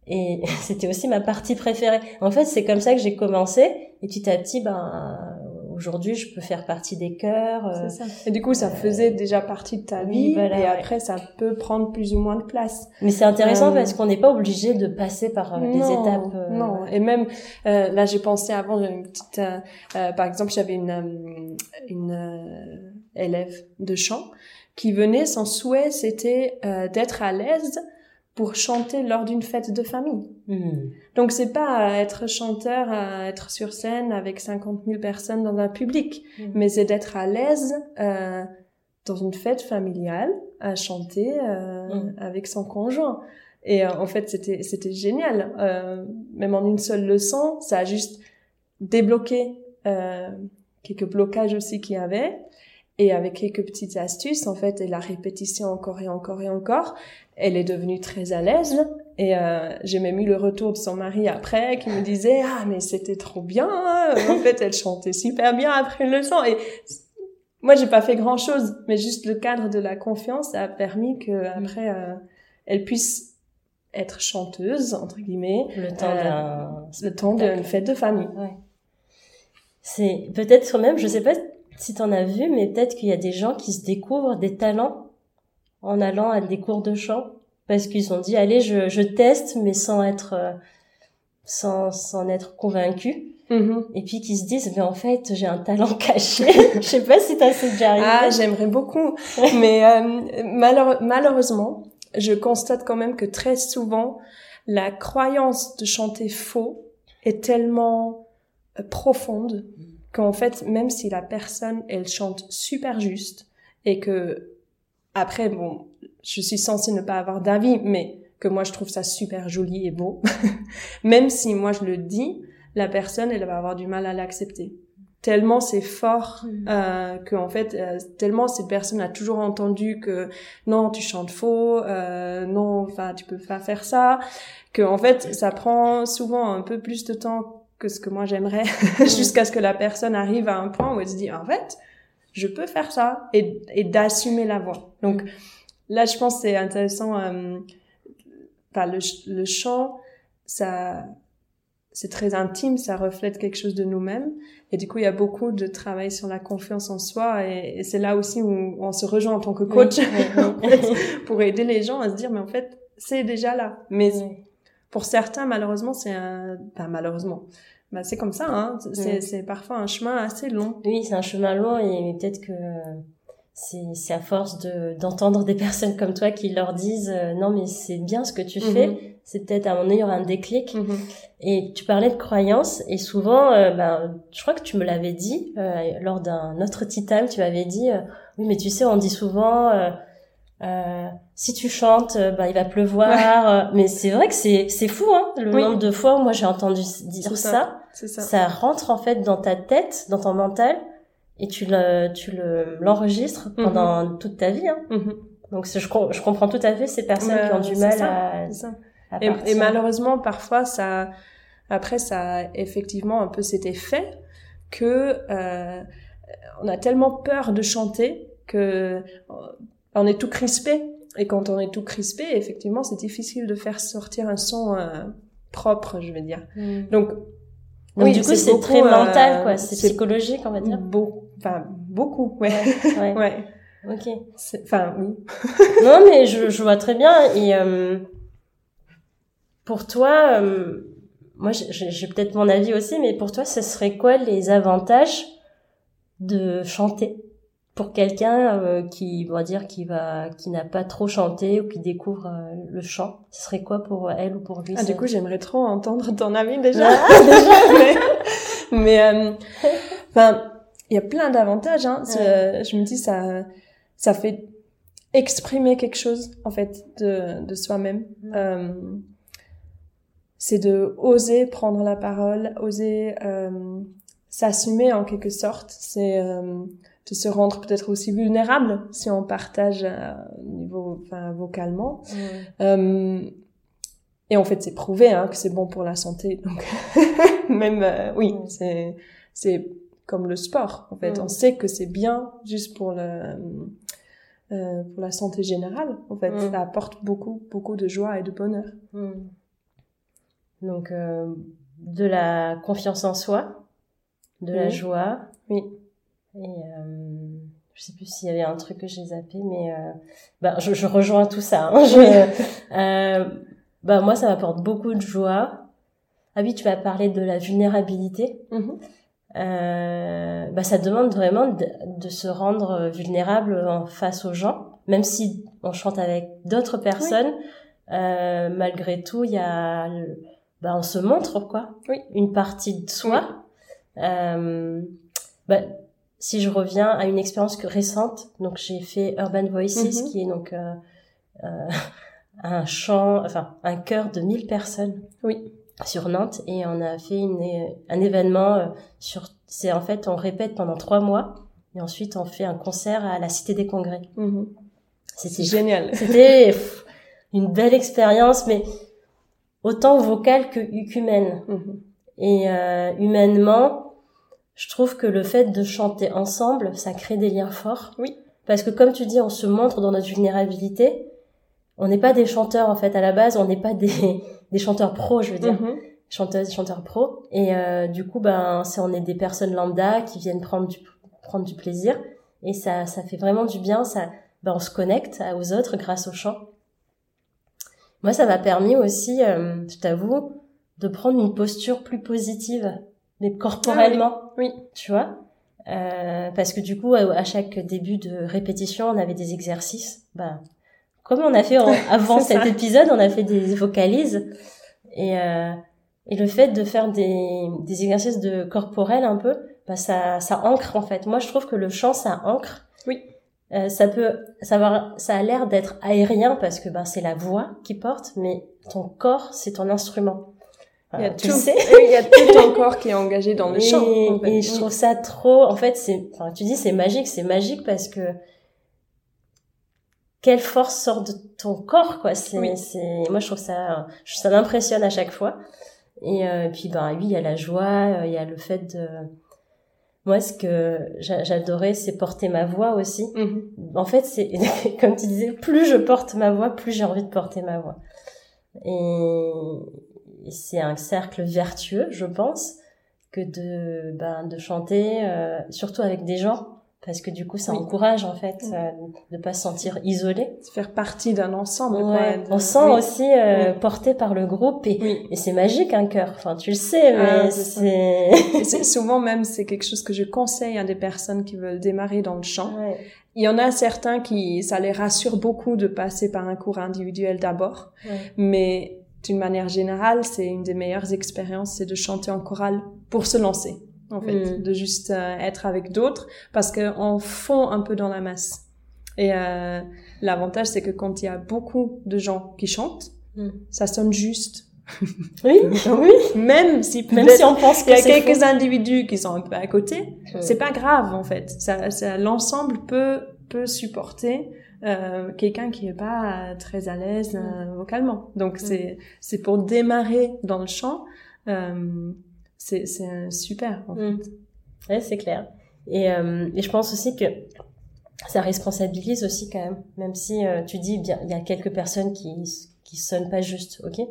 [SPEAKER 1] Et c'était aussi ma partie préférée. En fait, c'est comme ça que j'ai commencé. Et petit à petit, ben, aujourd'hui, je peux faire partie des chœurs. euh,
[SPEAKER 3] C'est ça. Et du coup, ça faisait déjà partie de ta
[SPEAKER 1] oui,
[SPEAKER 3] vie,
[SPEAKER 1] voilà,
[SPEAKER 3] et
[SPEAKER 1] ouais.
[SPEAKER 3] après, ça peut prendre plus ou moins de place.
[SPEAKER 1] Mais c'est intéressant
[SPEAKER 3] Euh,
[SPEAKER 1] parce qu'on n'est pas obligé de passer par euh, les
[SPEAKER 3] non,
[SPEAKER 1] étapes. euh,
[SPEAKER 3] non. Et même euh, là, j'ai pensé avant, une petite, euh, euh, par exemple, j'avais une euh, une euh, élève de chant qui venait, son souhait, c'était euh, d'être à l'aise pour chanter lors d'une fête de famille.
[SPEAKER 1] hmm.
[SPEAKER 3] Donc c'est pas être chanteur, à être sur scène avec 50 000 personnes dans un public,
[SPEAKER 1] Mhm.
[SPEAKER 3] mais c'est d'être à l'aise euh, dans une fête familiale à chanter euh,
[SPEAKER 1] Mhm.
[SPEAKER 3] avec son conjoint. Et euh, en fait c'était c'était génial. Euh, même en une seule leçon, ça a juste débloqué euh, quelques blocages aussi qu'il y avait. Et avec quelques petites astuces, en fait, et la répétition encore et encore et encore, elle est devenue très à l'aise. Et euh, j'ai même eu le retour de son mari après qui me disait ah mais c'était trop bien. hein. En fait, elle chantait super bien après une leçon. Et moi, j'ai pas fait grand chose, mais juste le cadre de la confiance a permis que après euh, elle puisse être chanteuse entre guillemets
[SPEAKER 1] Le temps
[SPEAKER 3] Euh,
[SPEAKER 1] d'un
[SPEAKER 3] le temps d'une fête de famille.
[SPEAKER 1] Ouais. C'est peut-être même, je sais pas si t'en as vu, mais peut-être qu'il y a des gens qui se découvrent des talents en allant à des cours de chant parce qu'ils ont dit allez je, je teste mais sans être euh, sans sans être convaincu
[SPEAKER 3] Mhm.
[SPEAKER 1] et puis qui se disent mais en fait j'ai un talent caché je sais pas si t'as c'est déjà arrivé
[SPEAKER 3] Ah, j'aimerais beaucoup. Mais euh, malheure- malheureusement, je constate quand même que très souvent, la croyance de chanter faux est tellement euh, profonde qu'en fait, même si la personne, elle chante super juste et que après, bon, je suis censée ne pas avoir d'avis, mais que moi je trouve ça super joli et beau, même si moi je le dis, la personne, elle va avoir du mal à l'accepter. Tellement c'est fort
[SPEAKER 1] Mm.
[SPEAKER 3] euh, que en fait, euh, tellement cette personne a toujours entendu que non, tu chantes faux, euh, non, enfin tu peux pas faire ça, que en fait ça prend souvent un peu plus de temps que ce que moi j'aimerais, jusqu'à ce que la personne arrive à un point où elle se dit en fait je peux faire ça et, et d'assumer la voix. Donc là, je pense c'est intéressant. Euh, le, ch- le chant, ça, c'est très intime, ça reflète quelque chose de nous-mêmes. Et du coup, il y a beaucoup de travail sur la confiance en soi. Et, et c'est là aussi où on se rejoint en tant que coach
[SPEAKER 1] Oui, oui,
[SPEAKER 3] en
[SPEAKER 1] oui.
[SPEAKER 3] fait, pour aider les gens à se dire, mais en fait, c'est déjà là. Mais pour certains, malheureusement, c'est un... Enfin, malheureusement. Bah, c'est comme ça, hein. C'est, parfois un chemin assez long.
[SPEAKER 1] Oui, c'est un chemin long et peut-être que c'est c'est à force de d'entendre des personnes comme toi qui leur disent euh, non mais c'est bien ce que tu
[SPEAKER 3] Mhm.
[SPEAKER 1] fais, c'est peut-être à un moment donné, il y aura un déclic.
[SPEAKER 3] Mhm.
[SPEAKER 1] Et tu parlais de croyances, et souvent, euh, ben, je crois que tu me l'avais dit euh, lors d'un autre tea time, tu m'avais dit, oui, mais tu sais, on dit souvent, si tu chantes, ben, il va pleuvoir. mais c'est vrai que c'est c'est fou, hein, le
[SPEAKER 3] Oui.
[SPEAKER 1] nombre de fois où moi j'ai entendu dire ça.
[SPEAKER 3] Ça. ça.
[SPEAKER 1] rentre en fait dans ta tête, dans ton mental, et tu le tu le l'enregistres pendant toute ta vie. Hein.
[SPEAKER 3] Mhm.
[SPEAKER 1] Donc je, je comprends tout à fait ces personnes qui ont du mal
[SPEAKER 3] ça,
[SPEAKER 1] à,
[SPEAKER 3] ça.
[SPEAKER 1] à
[SPEAKER 3] Et, et malheureusement, parfois, ça, après, ça a effectivement un peu cet effet que euh, on a tellement peur de chanter que euh, on est tout crispé. Et quand on est tout crispé, effectivement, c'est difficile de faire sortir un son euh, propre, je veux dire.
[SPEAKER 1] Mm.
[SPEAKER 3] Donc,
[SPEAKER 1] Donc
[SPEAKER 3] oui,
[SPEAKER 1] du coup
[SPEAKER 3] c'est
[SPEAKER 1] très mental
[SPEAKER 3] euh,
[SPEAKER 1] quoi, c'est psychologique on va dire.
[SPEAKER 3] beau, enfin beaucoup, ouais,
[SPEAKER 1] Ouais.
[SPEAKER 3] ouais.
[SPEAKER 1] Ok.
[SPEAKER 3] Enfin, oui.
[SPEAKER 1] Non mais je, je vois très bien et euh, pour toi, euh, moi j'ai peut-être mon avis aussi, mais pour toi ce serait quoi les avantages de chanter? Pour quelqu'un euh, qui on va dire qui va qui n'a pas trop chanté ou qui découvre euh, le chant ce serait quoi pour elle ou pour lui
[SPEAKER 3] Ah, du coup, j'aimerais trop entendre ton avis déjà. Mais, euh, enfin, il y a plein d'avantages. Hein. Je me dis ça, ça fait exprimer quelque chose en fait de, de soi-même. Euh, c'est de oser prendre la parole, oser euh, s'assumer en quelque sorte. C'est euh, de se rendre peut-être aussi vulnérable si on partage au niveau, enfin, vocalement. Euh, et en fait, c'est prouvé hein, que c'est bon pour la santé. Donc, même, euh, oui, c'est c'est comme le sport. En fait, on sait que c'est bien juste pour le euh, pour la santé générale. En fait, ça apporte beaucoup beaucoup de joie et de bonheur.
[SPEAKER 1] Donc, euh, de la confiance en soi, de la joie.
[SPEAKER 3] Oui.
[SPEAKER 1] Et euh, je sais plus s'il y avait un truc que j'ai zappé, mais euh, bah, je, je rejoins tout ça. hein. Je- euh, bah, moi, ça m'apporte beaucoup de joie. Ah oui, tu m'as parlé de la vulnérabilité.
[SPEAKER 3] Mhm.
[SPEAKER 1] Euh, bah, ça demande vraiment de, de se rendre vulnérable en face aux gens, même si on chante avec d'autres personnes. euh, malgré tout, il y a, bah, on se montre quoi,
[SPEAKER 3] Oui.
[SPEAKER 1] une partie de soi. Euh, bah, si je reviens à une expérience que- récente, donc j'ai fait Urban Voices,
[SPEAKER 3] Mhm.
[SPEAKER 1] qui est donc euh, euh, un chant, enfin un chœur de 1000 personnes
[SPEAKER 3] Oui.
[SPEAKER 1] sur Nantes et on a fait une, un événement euh, sur c'est en fait on répète pendant trois mois et ensuite on fait un concert à la Cité des Congrès.
[SPEAKER 3] C'est
[SPEAKER 1] C'était
[SPEAKER 3] génial.
[SPEAKER 1] c'était une belle expérience mais autant vocale que humaine
[SPEAKER 3] Mhm.
[SPEAKER 1] et euh, humainement je trouve que le fait de chanter ensemble ça crée des liens forts.
[SPEAKER 3] Oui.
[SPEAKER 1] Parce que comme tu dis on se montre dans notre vulnérabilité. On n'est pas des chanteurs en fait à la base, on n'est pas des des chanteurs pros, je veux dire
[SPEAKER 3] Mhm.
[SPEAKER 1] chanteuses, chanteurs pro. Et euh, du coup, ben, c'est on est des personnes lambda qui viennent prendre du prendre du plaisir et ça ça fait vraiment du bien. Ça, ben, on se connecte aux autres grâce au chant. Moi, ça m'a permis aussi, euh, je t'avoue, de prendre une posture plus positive, mais corporellement.
[SPEAKER 3] Oui.
[SPEAKER 1] Tu vois. Euh, parce que du coup, à chaque début de répétition, on avait des exercices. Ben, comme on a fait en- avant cet
[SPEAKER 3] ça.
[SPEAKER 1] épisode, on a fait des vocalises. Et, euh, et le fait de faire des, des exercices de corporel un peu, bah ça, ça ancre en fait. Moi, je trouve que le chant, ça ancre.
[SPEAKER 3] Oui.
[SPEAKER 1] Euh, ça peut, ça va, ça a l'air d'être aérien parce que ben c'est la voix qui porte, mais ton corps, c'est ton instrument.
[SPEAKER 3] Il y a
[SPEAKER 1] Euh, tu
[SPEAKER 3] tout,
[SPEAKER 1] sais.
[SPEAKER 3] il y a tout ton corps qui est engagé dans le
[SPEAKER 1] et,
[SPEAKER 3] chant. en fait.
[SPEAKER 1] et je trouve ça trop. En fait, c'est. Enfin, tu dis c'est magique, c'est magique parce que quelle force sort de ton corps, quoi. C'est,
[SPEAKER 3] Oui.
[SPEAKER 1] c'est. Moi, je trouve ça, ça m'impressionne à chaque fois. Et euh, puis, ben oui, il y a la joie, euh, il y a le fait de. Moi, ce que j'a- j'adorais, c'est porter ma voix aussi.
[SPEAKER 3] Mhm.
[SPEAKER 1] En fait, c'est comme tu disais, plus je porte ma voix, plus j'ai envie de porter ma voix. Et, et c'est un cercle vertueux, je pense, que de ben, de chanter, euh, surtout avec des gens, parce que du coup, ça
[SPEAKER 3] Oui.
[SPEAKER 1] encourage en fait
[SPEAKER 3] Oui.
[SPEAKER 1] euh, de pas se sentir isolé.
[SPEAKER 3] Faire partie d'un ensemble. quoi,
[SPEAKER 1] Ouais.
[SPEAKER 3] de-
[SPEAKER 1] On sent
[SPEAKER 3] oui.
[SPEAKER 1] aussi euh, porté par le groupe et, c'est magique un cœur. Enfin, tu le sais, mais
[SPEAKER 3] Ah, c'est
[SPEAKER 1] c'est.
[SPEAKER 3] Souvent même, c'est quelque chose que je conseille à des personnes qui veulent démarrer dans le chant.
[SPEAKER 1] Ouais.
[SPEAKER 3] Il y en a certains qui, ça les rassure beaucoup de passer par un cours individuel d'abord.
[SPEAKER 1] Ouais.
[SPEAKER 3] Mais d'une manière générale, c'est une des meilleures expériences, c'est de chanter en chorale pour se lancer, en fait,
[SPEAKER 1] Mm.
[SPEAKER 3] de juste euh, être avec d'autres, parce qu'on fond un peu dans la masse. Et euh, l'avantage, c'est que quand il y a beaucoup de gens qui chantent,
[SPEAKER 1] Mm.
[SPEAKER 3] ça sonne juste.
[SPEAKER 1] Oui, oui.
[SPEAKER 3] Même si
[SPEAKER 1] Même si on pense
[SPEAKER 3] il y a quelques individus qui sont un peu à côté,
[SPEAKER 1] Mm.
[SPEAKER 3] c'est pas grave en fait. Ça, ça l'ensemble peut peut supporter euh, quelqu'un qui est pas très à l'aise euh, vocalement. Donc c'est c'est pour démarrer dans le chant, euh, c'est super. En fait.
[SPEAKER 1] Mm. Ouais, c'est clair. Et, et je pense aussi que ça responsabilise aussi quand même, même si tu dis bien, il y a quelques personnes qui qui sonnent pas juste, ok,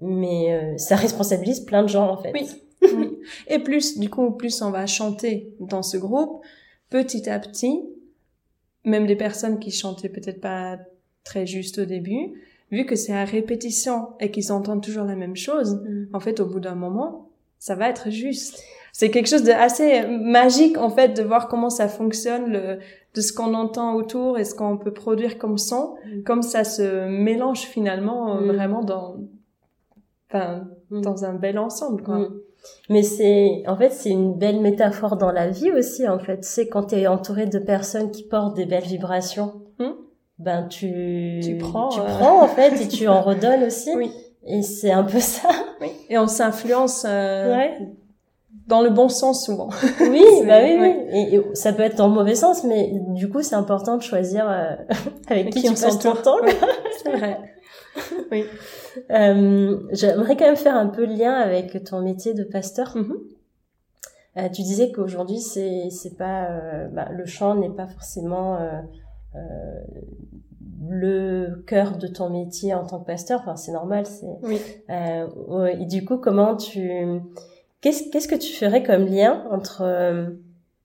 [SPEAKER 1] mais ça responsabilise plein de gens en fait.
[SPEAKER 3] Oui. Oui. Et plus du coup plus on va chanter dans ce groupe, petit à petit, même des personnes qui chantaient peut-être pas très juste au début, vu que c'est à répétition et qu'ils entendent toujours la même chose,
[SPEAKER 1] Mm.
[SPEAKER 3] en fait, au bout d'un moment, ça va être juste. C'est quelque chose de assez magique, en fait, de voir comment ça fonctionne, le, de ce qu'on entend autour et ce qu'on peut produire comme son,
[SPEAKER 1] Mm.
[SPEAKER 3] comme ça se mélange finalement euh,
[SPEAKER 1] Mm.
[SPEAKER 3] vraiment dans, enfin, dans un bel ensemble, quoi.
[SPEAKER 1] Mais c'est, en fait, c'est une belle métaphore dans la vie aussi, en fait. C'est quand tu es entouré de personnes qui portent des belles vibrations,
[SPEAKER 3] Hmm.
[SPEAKER 1] ben tu,
[SPEAKER 3] Tu prends,
[SPEAKER 1] tu
[SPEAKER 3] euh.
[SPEAKER 1] prends, en fait, et tu en redonnes aussi.
[SPEAKER 3] Oui.
[SPEAKER 1] Et c'est un peu ça.
[SPEAKER 3] Oui. Et on s'influence euh,
[SPEAKER 1] Ouais.
[SPEAKER 3] dans le bon sens souvent.
[SPEAKER 1] Oui, bah oui. Et, et ça peut être dans le mauvais sens, mais du coup, c'est important de choisir euh, avec qui
[SPEAKER 3] Qui
[SPEAKER 1] tu
[SPEAKER 3] on
[SPEAKER 1] passes ton temps.
[SPEAKER 3] Oui, c'est vrai.
[SPEAKER 1] Euh, J'aimerais quand même faire un peu le lien avec ton métier de pasteur.
[SPEAKER 3] Mhm.
[SPEAKER 1] Euh, tu disais qu'aujourd'hui, c'est c'est pas euh, bah, le chant n'est pas forcément le cœur de ton métier en tant que pasteur. Enfin, c'est normal. C'est
[SPEAKER 3] Oui.
[SPEAKER 1] ouais. et du coup, comment tu qu'est-ce qu'est-ce que tu ferais comme lien entre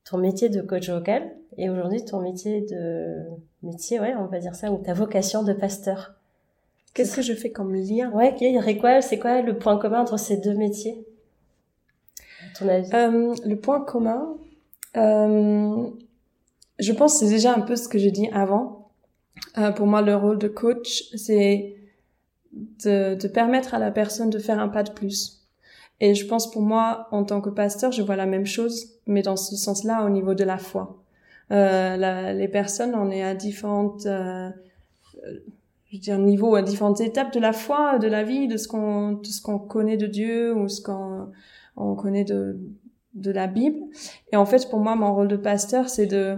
[SPEAKER 1] ton métier de coach vocal et aujourd'hui ton métier de métier, ouais, on va dire ça, ou ta vocation de pasteur?
[SPEAKER 3] Qu'est-ce que je fais comme lien
[SPEAKER 1] Ouais, il y aurait quoi C'est quoi le point commun entre ces deux métiers? À ton avis?
[SPEAKER 3] Euh, le point commun, euh, je pense que c'est déjà un peu ce que j'ai dit avant. Euh, pour moi, le rôle de coach, c'est de, de permettre à la personne de faire un pas de plus. Et je pense pour moi, en tant que pasteur, je vois la même chose, mais dans ce sens-là, au niveau de la foi. La- les personnes, on est à différentes, je veux dire, niveaux, à différentes étapes de la foi, de la vie, de ce qu'on, de ce qu'on connaît de Dieu ou ce qu'on on connaît de, de la Bible. Et en fait, pour moi, mon rôle de pasteur, c'est de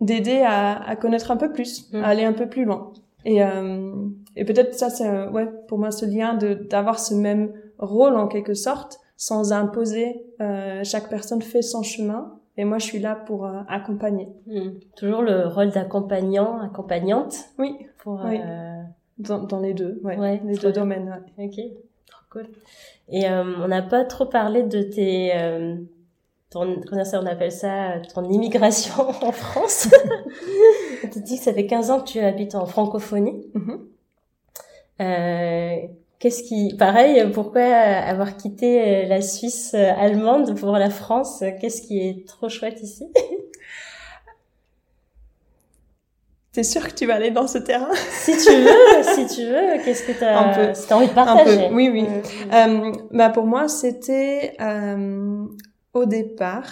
[SPEAKER 3] d'aider à, à connaître un peu plus,
[SPEAKER 1] Mm.
[SPEAKER 3] à aller un peu plus loin. Et, euh, et peut-être ça, c'est ouais, pour moi ce lien de d'avoir ce même rôle en quelque sorte, sans imposer. Euh, chaque personne fait son chemin, et moi, je suis là pour euh, accompagner.
[SPEAKER 1] Hmm. Toujours le rôle d'accompagnant, accompagnante
[SPEAKER 3] Oui,
[SPEAKER 1] pour.
[SPEAKER 3] Oui.
[SPEAKER 1] euh,
[SPEAKER 3] dans, dans les deux, ouais,
[SPEAKER 1] Ouais,
[SPEAKER 3] les deux
[SPEAKER 1] bien.
[SPEAKER 3] domaines. ouais.
[SPEAKER 1] Ok, trop cool. Et euh, on n'a pas trop parlé de tes, euh, ton, on appelle ça, ton immigration en France. tu dis que ça fait 15 ans que tu habites en francophonie.
[SPEAKER 3] Mhm.
[SPEAKER 1] Euh, Qu'est-ce qui, pareil, pourquoi avoir quitté la Suisse allemande pour la France? Qu'est-ce qui est trop chouette ici?
[SPEAKER 3] T'es sûr que tu vas aller dans ce terrain?
[SPEAKER 1] Si tu veux, si tu veux, qu'est-ce que
[SPEAKER 3] Un
[SPEAKER 1] t'as,
[SPEAKER 3] peu.
[SPEAKER 1] si t'as envie de
[SPEAKER 3] Un
[SPEAKER 1] partager?
[SPEAKER 3] Peu, oui, oui.
[SPEAKER 1] Euh,
[SPEAKER 3] Euh, bah pour moi, c'était euh, au départ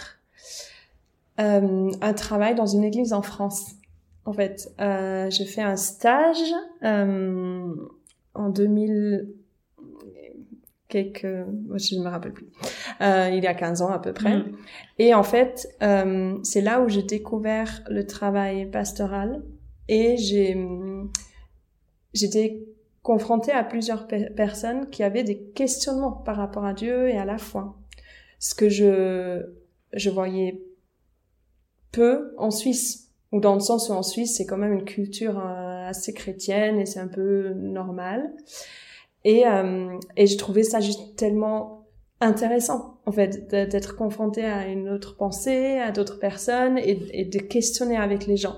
[SPEAKER 3] euh, un travail dans une église en France. En fait, j'ai fait un stage en 2000 quelques, je ne me rappelle plus, il y a 15 ans à peu près.
[SPEAKER 1] Mm.
[SPEAKER 3] Et en fait, c'est là où j'ai découvert le travail pastoral et j'ai j'étais confrontée à plusieurs pe- personnes qui avaient des questionnements par rapport à Dieu et à la foi. Ce que je je voyais peu en Suisse ou dans le sens où en Suisse c'est quand même une culture euh, assez chrétienne et c'est un peu normal. Et euh, et je trouvais ça juste tellement intéressant en fait d'être confronté à une autre pensée, à d'autres personnes et de questionner avec les gens.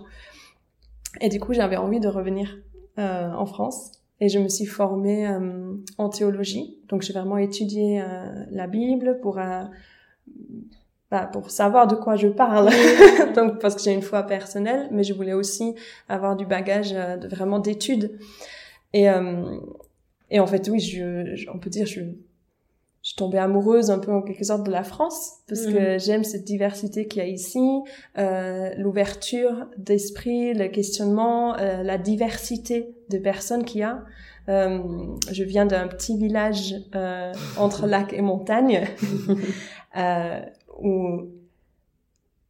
[SPEAKER 3] Et du coup, j'avais envie de revenir euh, en France et je me suis formée euh, en théologie. Donc, j'ai vraiment étudié euh, la Bible pour euh, bah, pour savoir de quoi je parle. Donc, parce que j'ai une foi personnelle, mais je voulais aussi avoir du bagage euh, de vraiment d'études. Et euh, et en fait, oui, je, on peut dire, je, je suis tombée amoureuse un peu en quelque sorte de la France parce que mhm. j'aime cette diversité qu'il y a ici, euh, l'ouverture d'esprit, le questionnement, euh, la diversité de personnes qu'il y a. Euh, je viens d'un petit village euh, entre lac et montagne euh, où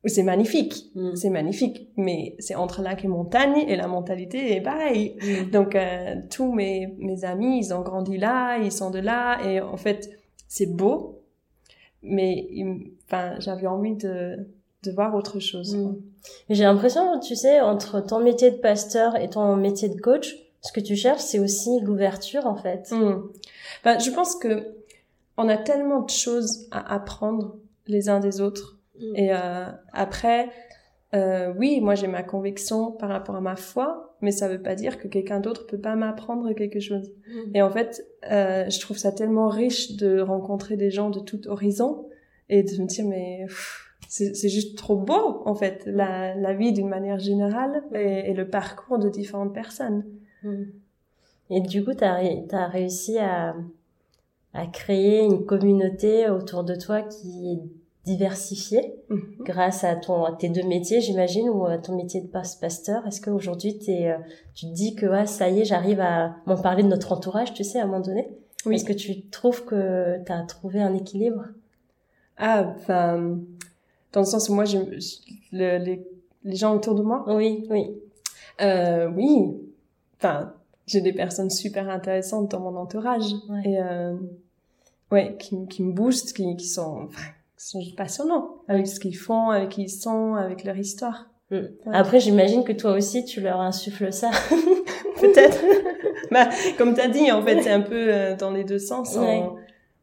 [SPEAKER 3] c'est magnifique, mm. c'est magnifique, mais c'est entre lac et montagne et la mentalité est pareille. Mm. Donc euh, tous mes mes amis, ils ont grandi là, ils sont de là et en fait c'est beau, mais enfin j'avais envie de de voir autre chose.
[SPEAKER 1] Mm. J'ai l'impression, tu sais, entre ton métier de pasteur et ton métier de coach, ce que tu cherches, c'est aussi l'ouverture en fait.
[SPEAKER 3] Ben, je pense que on a tellement de choses à apprendre les uns des autres Mm. Et euh, après, euh, oui, moi j'ai ma conviction par rapport à ma foi, mais ça veut pas dire que quelqu'un d'autre peut pas m'apprendre quelque chose. Mm. Et en fait, euh, je trouve ça tellement riche de rencontrer des gens de tout horizon et de me dire mais c'est juste trop beau en fait la, la vie d'une manière générale et, et, le parcours de différentes personnes.
[SPEAKER 1] Et du coup, tu as, as réussi à, à créer une communauté autour de toi qui est diversifié mhm. grâce à ton à tes deux métiers j'imagine ou à ton métier de pasteur. Est-ce qu'aujourd'hui es, euh, tu te dis que ouais, ça y est j'arrive à m'en parler de notre entourage tu sais à un moment donné? Oui. est-ce que tu trouves que tu as trouvé un équilibre?
[SPEAKER 3] Ah enfin dans le sens où moi je, les, les gens autour de moi?
[SPEAKER 1] Oui oui.
[SPEAKER 3] Euh, oui. Enfin j'ai des personnes super intéressantes dans mon entourage. Et euh, ouais qui, qui me boostent qui, qui sont sont passionnants avec ce qu'ils font, avec qui ils sont, avec leur histoire.
[SPEAKER 1] Mm. Après, j'imagine que toi aussi, tu leur insuffles ça.
[SPEAKER 3] Peut-être. bah, comme tu as dit, en fait, c'est un peu euh, dans les deux sens.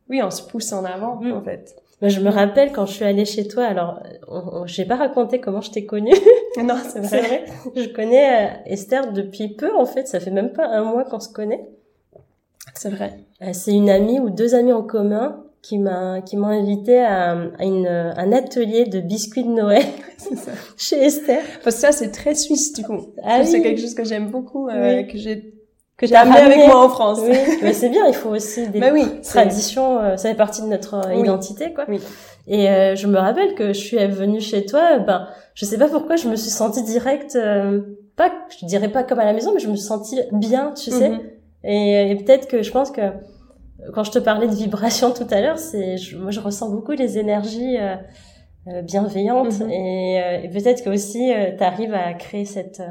[SPEAKER 3] Oui, on se pousse en avant, mm. en fait.
[SPEAKER 1] Bah, je me rappelle quand je suis allée chez toi, alors, je n'ai pas raconté comment je t'ai connue.
[SPEAKER 3] non, c'est vrai. vrai.
[SPEAKER 1] Je connais euh, Esther depuis peu, en fait. Ça fait même pas un mois qu'on se connaît.
[SPEAKER 3] C'est vrai.
[SPEAKER 1] Euh, c'est une amie ou deux amis en commun qui m'a qui m'a invité à, à une, un atelier de biscuits de Noël chez Esther.
[SPEAKER 3] Parce que ça c'est très suisse du coup. Ah c'est quelque chose que j'aime beaucoup euh, que j'ai que j'ai amené avec moi en France.
[SPEAKER 1] Oui, mais c'est bien, il faut aussi des bah oui, traditions, euh, ça fait partie de notre euh, identité quoi. Oui. Et je me rappelle que je suis venue chez toi, ben je sais pas pourquoi je me suis sentie direct pas je dirais pas comme à la maison mais je me suis sentie bien, tu sais. Mhm. Et, et peut-être que je pense que quand je te parlais de vibration tout à l'heure, c'est moi je ressens beaucoup les énergies euh, euh bienveillantes et, euh, et peut-être que aussi euh, tu arrives à créer cette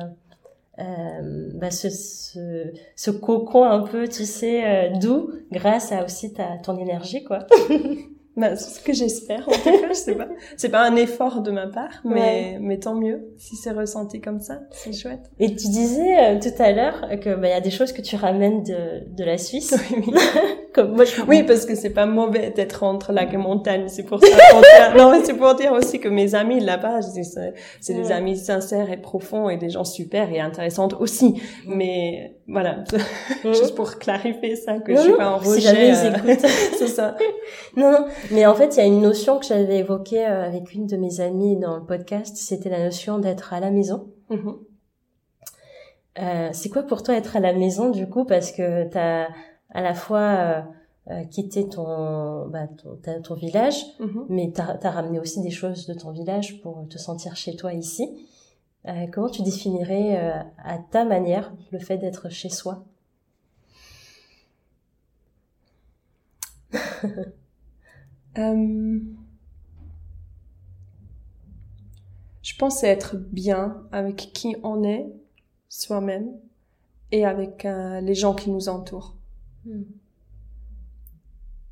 [SPEAKER 1] bah, ce, ce, ce cocon un peu tu sais doux grâce à aussi ta ton énergie quoi.
[SPEAKER 3] Bah, c'est ce que j'espère, en tout cas, je sais pas. C'est pas un effort de ma part, mais, mais tant mieux si c'est ressenti comme ça, c'est chouette.
[SPEAKER 1] Et tu disais euh, tout à l'heure que bah il y a des choses que tu ramènes de, de la Suisse.
[SPEAKER 3] Oui, oui. comme moi, je... oui parce que c'est pas mauvais d'être entre lac et montagne, c'est pour ça. non, mais c'est pour dire aussi que mes amis là-bas, c'est des amis sincères et profonds et des gens super et intéressantes aussi. Mais voilà, juste pour clarifier ça, que je suis pas en rejet. Si jamais ils euh, écoutent. c'est ça.
[SPEAKER 1] non, non. Mais en fait, il y a une notion que j'avais évoquée euh, avec une de mes amies dans le podcast, c'était la notion d'être à la maison. Mm-hmm. Euh, c'est quoi pour toi être à la maison du coup? Parce que tu as à la fois euh, euh quitté ton, bah, ton, ton, village, mm-hmm. mais tu as, ramené aussi des choses de ton village pour te sentir chez toi ici. Euh, comment tu définirais à ta manière le fait d'être chez soi?
[SPEAKER 3] Euh, je pense être bien avec qui on est, soi-même, et avec euh, les gens qui nous entourent. Hmm.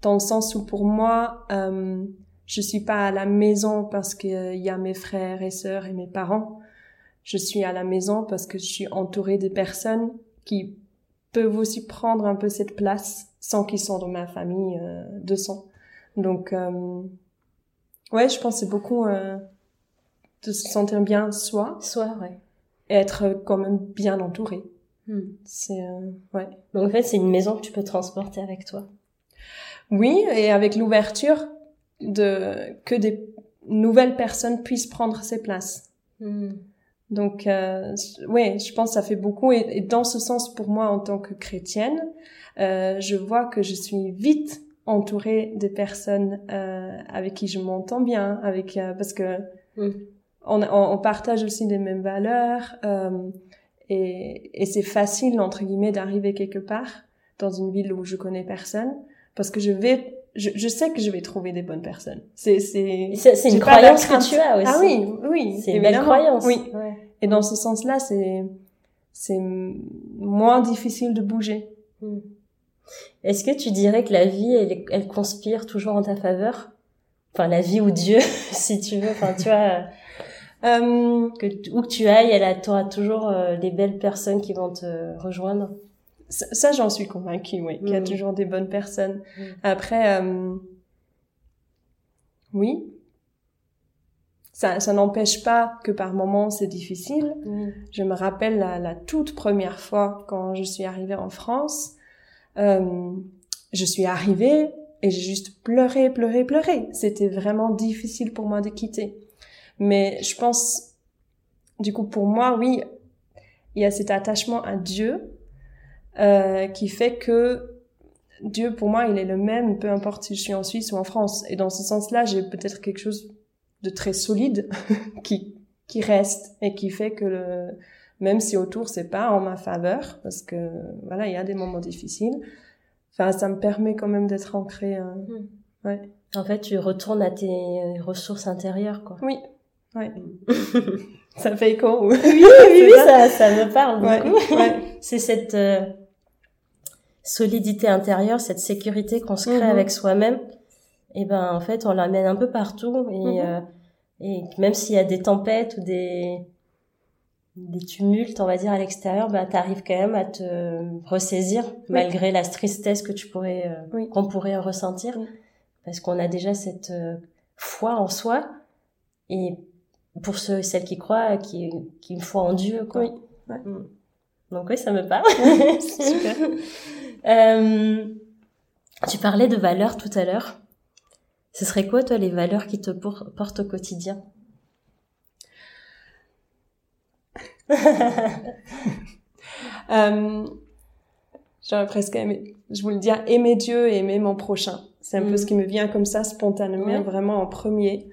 [SPEAKER 3] Dans le sens où pour moi, euh, je suis pas à la maison parce qu'il y a mes frères et sœurs et mes parents. Je suis à la maison parce que je suis entourée de personnes qui peuvent aussi prendre un peu cette place sans qu'ils soient dans ma famille euh, de sang. Donc, euh, ouais, je pense c'est beaucoup euh, de se sentir bien soi.
[SPEAKER 1] Soi, ouais.
[SPEAKER 3] Et être quand même bien entouré.
[SPEAKER 1] Hmm.
[SPEAKER 3] C'est, euh, ouais.
[SPEAKER 1] Donc en fait, c'est une maison que tu peux transporter avec toi.
[SPEAKER 3] Oui, et avec l'ouverture de que des nouvelles personnes puissent prendre ces places.
[SPEAKER 1] Hmm.
[SPEAKER 3] Donc, euh, ouais, je pense que ça fait beaucoup. Et, et, dans ce sens, pour moi, en tant que chrétienne, euh, je vois que je suis vite entourée de personnes euh, avec qui je m'entends bien, avec euh, parce que
[SPEAKER 1] Mm.
[SPEAKER 3] on, on, on partage aussi les mêmes valeurs euh, et, et c'est facile entre guillemets d'arriver quelque part dans une ville où je connais personne parce que je vais je, je sais que je vais trouver des bonnes personnes. C'est c'est
[SPEAKER 1] C'est une croyance que tu as aussi.
[SPEAKER 3] Ah oui, oui,
[SPEAKER 1] C'est une belle croyance.
[SPEAKER 3] Oui.
[SPEAKER 1] Ouais.
[SPEAKER 3] Et dans ce sens-là, c'est c'est moins difficile de bouger.
[SPEAKER 1] Mm. Est-ce que tu dirais que la vie, elle, elle conspire toujours en ta faveur? Enfin, la vie ou Dieu, si tu veux. Enfin, tu vois,
[SPEAKER 3] Euh,
[SPEAKER 1] que t- où que tu ailles, elle t'auras toujours euh, des belles personnes qui vont te rejoindre.
[SPEAKER 3] ça, ça, j'en suis convaincue, oui, qu'il y a
[SPEAKER 1] Mm.
[SPEAKER 3] toujours des bonnes personnes.
[SPEAKER 1] Mm.
[SPEAKER 3] Après, euh, oui, ça, ça n'empêche pas que par moments c'est difficile. Je me rappelle la, la toute première fois quand je suis arrivée en France. Euh, je suis arrivée et j'ai juste pleuré, pleuré, pleuré. C'était vraiment difficile pour moi de quitter. Mais je pense, du coup, pour moi, oui, il y a cet attachement à Dieu euh, qui fait que Dieu, pour moi, il est le même, peu importe si je suis en Suisse ou en France. Et dans ce sens-là, j'ai peut-être quelque chose de très solide qui qui reste et qui fait que le, même si autour c'est pas en ma faveur, parce que voilà, il y a des moments difficiles. Enfin, ça me permet quand même d'être ancrée. euh, ouais.
[SPEAKER 1] En fait, tu retournes à tes ressources intérieures, quoi.
[SPEAKER 3] Oui, ouais. ça fait écho. ou-
[SPEAKER 1] oui, oui, oui, ça, ça me parle
[SPEAKER 3] Ouais,
[SPEAKER 1] beaucoup.
[SPEAKER 3] ouais.
[SPEAKER 1] C'est cette euh, solidité intérieure, cette sécurité qu'on se crée
[SPEAKER 3] Mhm.
[SPEAKER 1] avec soi-même. Et ben, en fait, on l'amène un peu partout. Et,
[SPEAKER 3] Mhm.
[SPEAKER 1] euh, et même s'il y a des tempêtes ou des des tumultes, on va dire, à l'extérieur, bah, t'arrives quand même à te ressaisir, malgré la tristesse que tu pourrais, euh,
[SPEAKER 3] Oui.
[SPEAKER 1] qu'on pourrait ressentir.
[SPEAKER 3] Oui.
[SPEAKER 1] Parce qu'on a déjà cette euh, foi en soi. Et pour ceux et celles qui croient, qui, qui une foi en Dieu, quoi.
[SPEAKER 3] Oui, ouais.
[SPEAKER 1] Mm. Donc oui, ça me parle.
[SPEAKER 3] Super.
[SPEAKER 1] Euh, tu parlais de valeurs tout à l'heure. Ce serait quoi, toi, les valeurs qui te por- portent au quotidien?
[SPEAKER 3] Euh, J'aurais presque aimé, je vous le dire, aimer Dieu et aimer mon prochain. C'est un
[SPEAKER 1] Mm.
[SPEAKER 3] peu ce qui me vient comme ça spontanément,
[SPEAKER 1] Ouais.
[SPEAKER 3] vraiment en premier,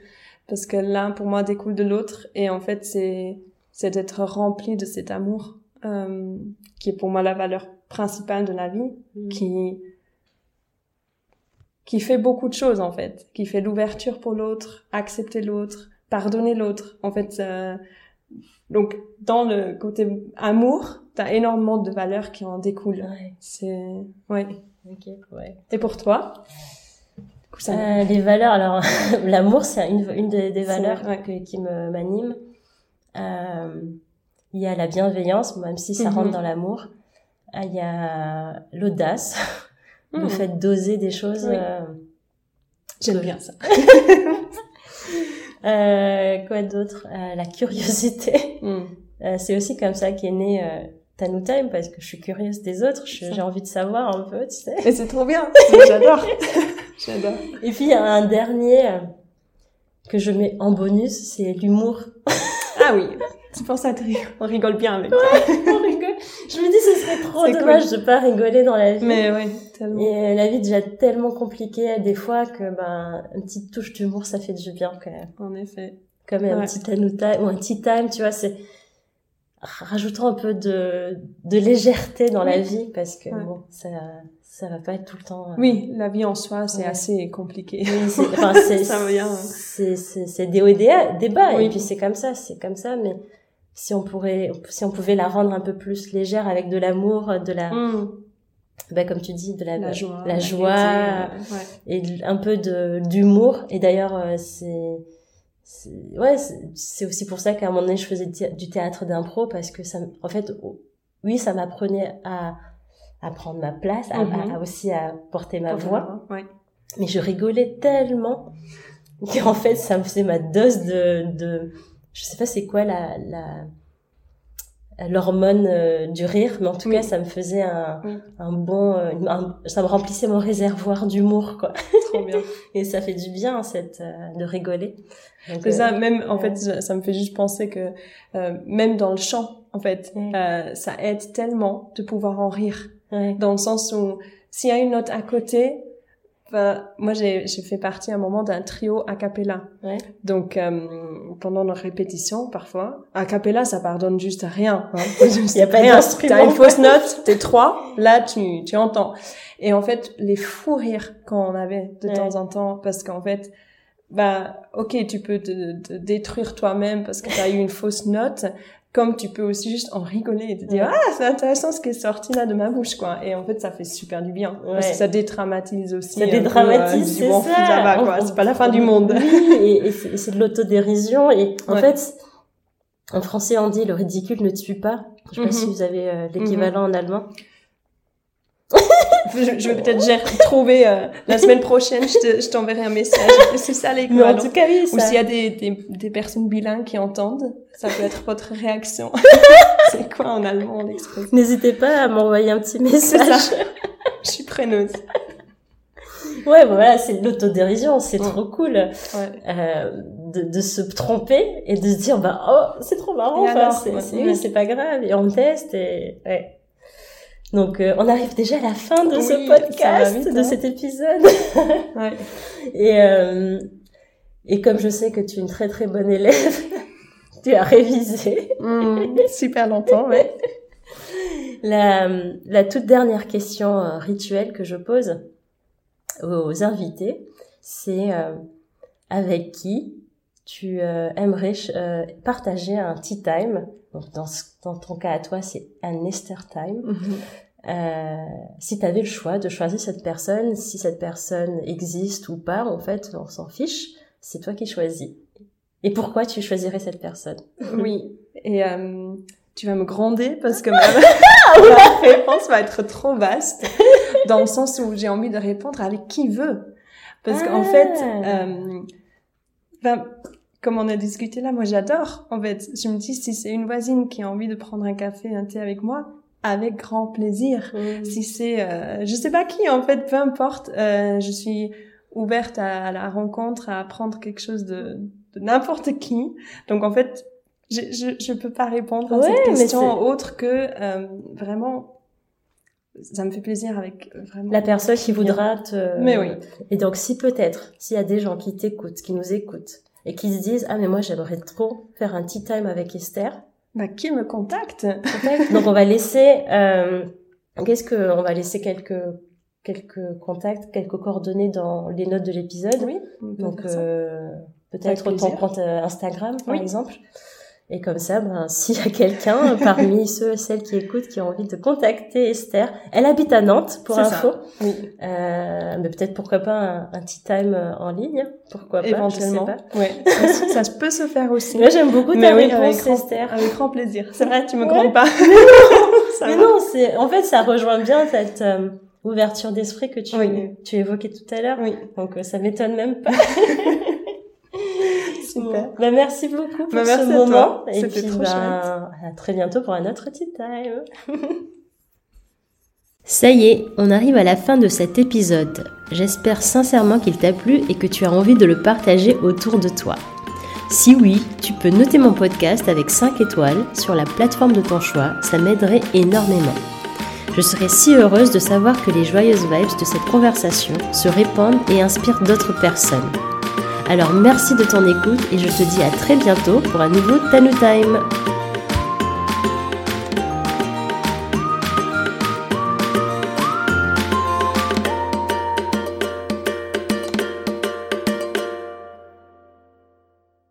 [SPEAKER 3] parce que l'un pour moi découle de l'autre, et en fait c'est c'est d'être rempli de cet amour euh, qui est pour moi la valeur principale de la vie, qui qui fait beaucoup de choses en fait, qui fait l'ouverture pour l'autre, accepter l'autre, pardonner l'autre. En fait, euh, donc dans le côté amour, t'as énormément de valeurs qui en découlent.
[SPEAKER 1] Ouais,
[SPEAKER 3] C'est ouais.
[SPEAKER 1] ok, ouais.
[SPEAKER 3] Et pour toi Du coup, ça
[SPEAKER 1] Euh, les valeurs, alors l'amour, c'est une, une des, valeurs
[SPEAKER 3] ouais.
[SPEAKER 1] que- qui me m'anime. Euh, il y a la bienveillance, même si ça
[SPEAKER 3] Mhm.
[SPEAKER 1] rentre dans l'amour. Euh, Il y a l'audace, le
[SPEAKER 3] Mhm.
[SPEAKER 1] fait d'oser des choses.
[SPEAKER 3] Oui.
[SPEAKER 1] euh,
[SPEAKER 3] j'aime bien ça.
[SPEAKER 1] Euh, quoi d'autre? Euh, La curiosité.
[SPEAKER 3] Mm.
[SPEAKER 1] Euh, c'est aussi comme ça qu'est né Tanu Time parce que je suis curieuse des autres. J'ai envie de savoir un peu, tu sais.
[SPEAKER 3] Et c'est trop bien. J'adore. J'adore.
[SPEAKER 1] Et puis il y a un dernier que je mets en bonus, c'est l'humour.
[SPEAKER 3] Ah oui. C'est pour ça que on rigole bien avec.
[SPEAKER 1] On rigole. Je me dis ce serait trop dommage de pas rigoler dans la vie.
[SPEAKER 3] Mais ouais, tellement.
[SPEAKER 1] Et euh, la vie est déjà tellement compliquée des fois que ben une petite touche d'humour ça fait du bien quand même.
[SPEAKER 3] En effet.
[SPEAKER 1] Comme un petit Time ou un tea time, tu vois, c'est rajoutant un peu de de légèreté dans la vie parce que
[SPEAKER 3] Ouais.
[SPEAKER 1] bon ça ça va pas être tout le temps. euh,
[SPEAKER 3] Oui, la vie en soi, c'est
[SPEAKER 1] Ouais.
[SPEAKER 3] assez compliqué.
[SPEAKER 1] Oui, c'est, enfin, c'est, c'est, c'est, des hauts et des, des bas.
[SPEAKER 3] Oui.
[SPEAKER 1] Et puis c'est comme ça, c'est comme ça. Mais si on pourrait, si on pouvait la rendre un peu plus légère avec de l'amour, de la,
[SPEAKER 3] Mm.
[SPEAKER 1] bah, comme tu dis, de la,
[SPEAKER 3] La joie.
[SPEAKER 1] la joie
[SPEAKER 3] euh, ouais.
[SPEAKER 1] et un peu de, d'humour. Et d'ailleurs, euh, c'est, ouais, c'est, aussi pour ça qu'à un moment donné, je faisais du thé- du théâtre d'impro parce que ça, en fait, oui, ça m'apprenait à, à prendre ma place, à,
[SPEAKER 3] Mhm.
[SPEAKER 1] à- à aussi à porter ma
[SPEAKER 3] Pour
[SPEAKER 1] voix
[SPEAKER 3] Ouais.
[SPEAKER 1] mais je rigolais tellement qu'en fait ça me faisait ma dose de de je sais pas c'est quoi la la l'hormone euh, du rire, mais en tout
[SPEAKER 3] Oui.
[SPEAKER 1] cas, ça me faisait un,
[SPEAKER 3] Oui.
[SPEAKER 1] un bon, euh, un- ça me remplissait mon réservoir d'humour, quoi.
[SPEAKER 3] Trop bien.
[SPEAKER 1] Et ça fait du bien, cette, euh, de rigoler.
[SPEAKER 3] C'est ça,
[SPEAKER 1] euh,
[SPEAKER 3] même en fait, ça- ça me fait juste penser que euh, même dans le chant, en fait, euh, ça aide tellement de pouvoir en rire, dans le sens où s'il y a une note à côté, ben, moi j'ai fait partie à un moment d'un trio a cappella.
[SPEAKER 1] Ouais.
[SPEAKER 3] Donc euh, pendant nos répétitions, parfois, a cappella, ça pardonne juste à rien. Hein. Il
[SPEAKER 1] y a pas d'instrument.
[SPEAKER 3] T'as une fausse note, t'es trois, là tu tu entends. Et en fait, les fous rires qu'on avait de
[SPEAKER 1] Ouais.
[SPEAKER 3] temps en temps, parce qu'en fait, bah ok, tu peux te, te détruire toi-même parce que t'as eu une fausse note, comme tu peux aussi juste en rigoler et te dire
[SPEAKER 1] Ouais.
[SPEAKER 3] ah c'est intéressant ce qui est sorti là de ma bouche quoi. Et en fait, ça fait super du bien parce que ça dédramatise aussi.
[SPEAKER 1] Ça
[SPEAKER 3] peu, euh,
[SPEAKER 1] dédramatise,
[SPEAKER 3] du
[SPEAKER 1] c'est
[SPEAKER 3] bon,
[SPEAKER 1] ça.
[SPEAKER 3] va, quoi. C'est pas la fin du monde.
[SPEAKER 1] Oui, et, et c'est de l'autodérision. Et en
[SPEAKER 3] Ouais.
[SPEAKER 1] fait, en français, on dit le ridicule ne tue pas. Je sais pas
[SPEAKER 3] Mhm.
[SPEAKER 1] si vous avez euh, l'équivalent en allemand.
[SPEAKER 3] Je, je vais peut-être trouver euh, la semaine prochaine. Je te- je t'enverrai un message. C'est ça
[SPEAKER 1] Mais en tout cas, oui,
[SPEAKER 3] Ou
[SPEAKER 1] ça.
[SPEAKER 3] s'il y a des, des, des personnes bilingues qui entendent, ça peut être votre réaction. c'est quoi en allemand l'expression
[SPEAKER 1] N'hésitez pas à m'envoyer un petit message.
[SPEAKER 3] ça. Je suis preneuse.
[SPEAKER 1] Ouais, bah voilà, c'est de l'autodérision, c'est trop cool
[SPEAKER 3] Ouais.
[SPEAKER 1] euh, de, de se tromper et de se dire bah oh c'est trop marrant, enfin, c'est
[SPEAKER 3] ouais.
[SPEAKER 1] oui, c'est pas grave et on teste et ouais. Donc euh, on arrive déjà à la fin de
[SPEAKER 3] Oui,
[SPEAKER 1] ce podcast,
[SPEAKER 3] vite,
[SPEAKER 1] de
[SPEAKER 3] hein.
[SPEAKER 1] cet épisode.
[SPEAKER 3] Ouais.
[SPEAKER 1] Et, euh, et comme je sais que tu es une très très bonne élève, tu as révisé.
[SPEAKER 3] Mm, super longtemps, ouais.
[SPEAKER 1] La, la toute dernière question euh, rituelle que je pose aux invités, c'est euh, avec qui tu euh, aimerais euh, partager un tea time. Donc dans, ce- dans ton cas à toi, c'est un Esther time. Euh, si tu avais le choix de choisir cette personne, si cette personne existe ou pas, en fait, on s'en fiche. C'est toi qui choisis. Et pourquoi tu choisirais cette personne?
[SPEAKER 3] Oui. Et euh, tu vas me gronder parce que ma, ma réponse va être trop vaste, dans le sens où j'ai envie de répondre avec qui veut. Parce qu'en
[SPEAKER 1] Ah.
[SPEAKER 3] fait, euh, ben, comme on a discuté là, moi j'adore. En fait, je me dis si c'est une voisine qui a envie de prendre un café, un thé avec moi, avec grand plaisir. Si c'est, euh, je sais pas qui en fait, peu importe. euh, je suis ouverte à, à la rencontre, à apprendre quelque chose de, de n'importe qui. Donc en fait, je, je je peux pas répondre à
[SPEAKER 1] Ouais,
[SPEAKER 3] cette question autre que euh, vraiment. Ça me fait plaisir avec euh, vraiment.
[SPEAKER 1] La personne qui voudra te...
[SPEAKER 3] Mais oui.
[SPEAKER 1] Et donc, si peut-être, s'il y a des gens qui t'écoutent, qui nous écoutent, et qui se disent, ah, mais moi, j'aimerais trop faire un tea time avec Esther.
[SPEAKER 3] Bah qui me contacte?
[SPEAKER 1] Donc, on va laisser, euh, qu'est-ce que, on va laisser quelques, quelques contacts, quelques coordonnées dans les notes de l'épisode.
[SPEAKER 3] Oui.
[SPEAKER 1] Donc, euh, peut-être ton compte euh, Instagram, par
[SPEAKER 3] Oui.
[SPEAKER 1] exemple. Et comme ça, ben, s'il y a quelqu'un parmi ceux et celles qui écoutent qui ont envie de contacter Esther, elle habite à Nantes, pour
[SPEAKER 3] ça.
[SPEAKER 1] info.
[SPEAKER 3] Oui.
[SPEAKER 1] Euh, mais peut-être pourquoi pas un, un tea time euh, en ligne, pourquoi pas,
[SPEAKER 3] Éventuellement.
[SPEAKER 1] je sais pas.
[SPEAKER 3] Ouais. Ça, ça peut se faire aussi.
[SPEAKER 1] Moi j'aime beaucoup ta
[SPEAKER 3] oui,
[SPEAKER 1] réponse
[SPEAKER 3] avec grand,
[SPEAKER 1] Esther.
[SPEAKER 3] avec grand plaisir. C'est vrai, tu me
[SPEAKER 1] Ouais.
[SPEAKER 3] pas.
[SPEAKER 1] Mais non, c'est en fait ça rejoint bien cette euh, ouverture d'esprit que tu
[SPEAKER 3] Oui.
[SPEAKER 1] tu évoquais tout à l'heure.
[SPEAKER 3] Oui.
[SPEAKER 1] Donc euh, ça m'étonne même pas.
[SPEAKER 3] Super.
[SPEAKER 1] Bah, merci beaucoup pour
[SPEAKER 3] Bah,
[SPEAKER 1] ce
[SPEAKER 3] merci à
[SPEAKER 1] moment
[SPEAKER 3] C'était
[SPEAKER 1] puis
[SPEAKER 3] trop
[SPEAKER 1] ben, à très bientôt pour un autre tea time. Ça y est, on arrive à la fin de cet épisode. J'espère sincèrement qu'il t'a plu et que tu as envie de le partager autour de toi. Si oui, tu peux noter mon podcast avec 5 étoiles sur la plateforme de ton choix, ça m'aiderait énormément. Je serais si heureuse de savoir que les joyeuses vibes de cette conversation se répandent et inspirent d'autres personnes. Alors merci de ton écoute et je te dis à très bientôt pour un nouveau Tanu Time.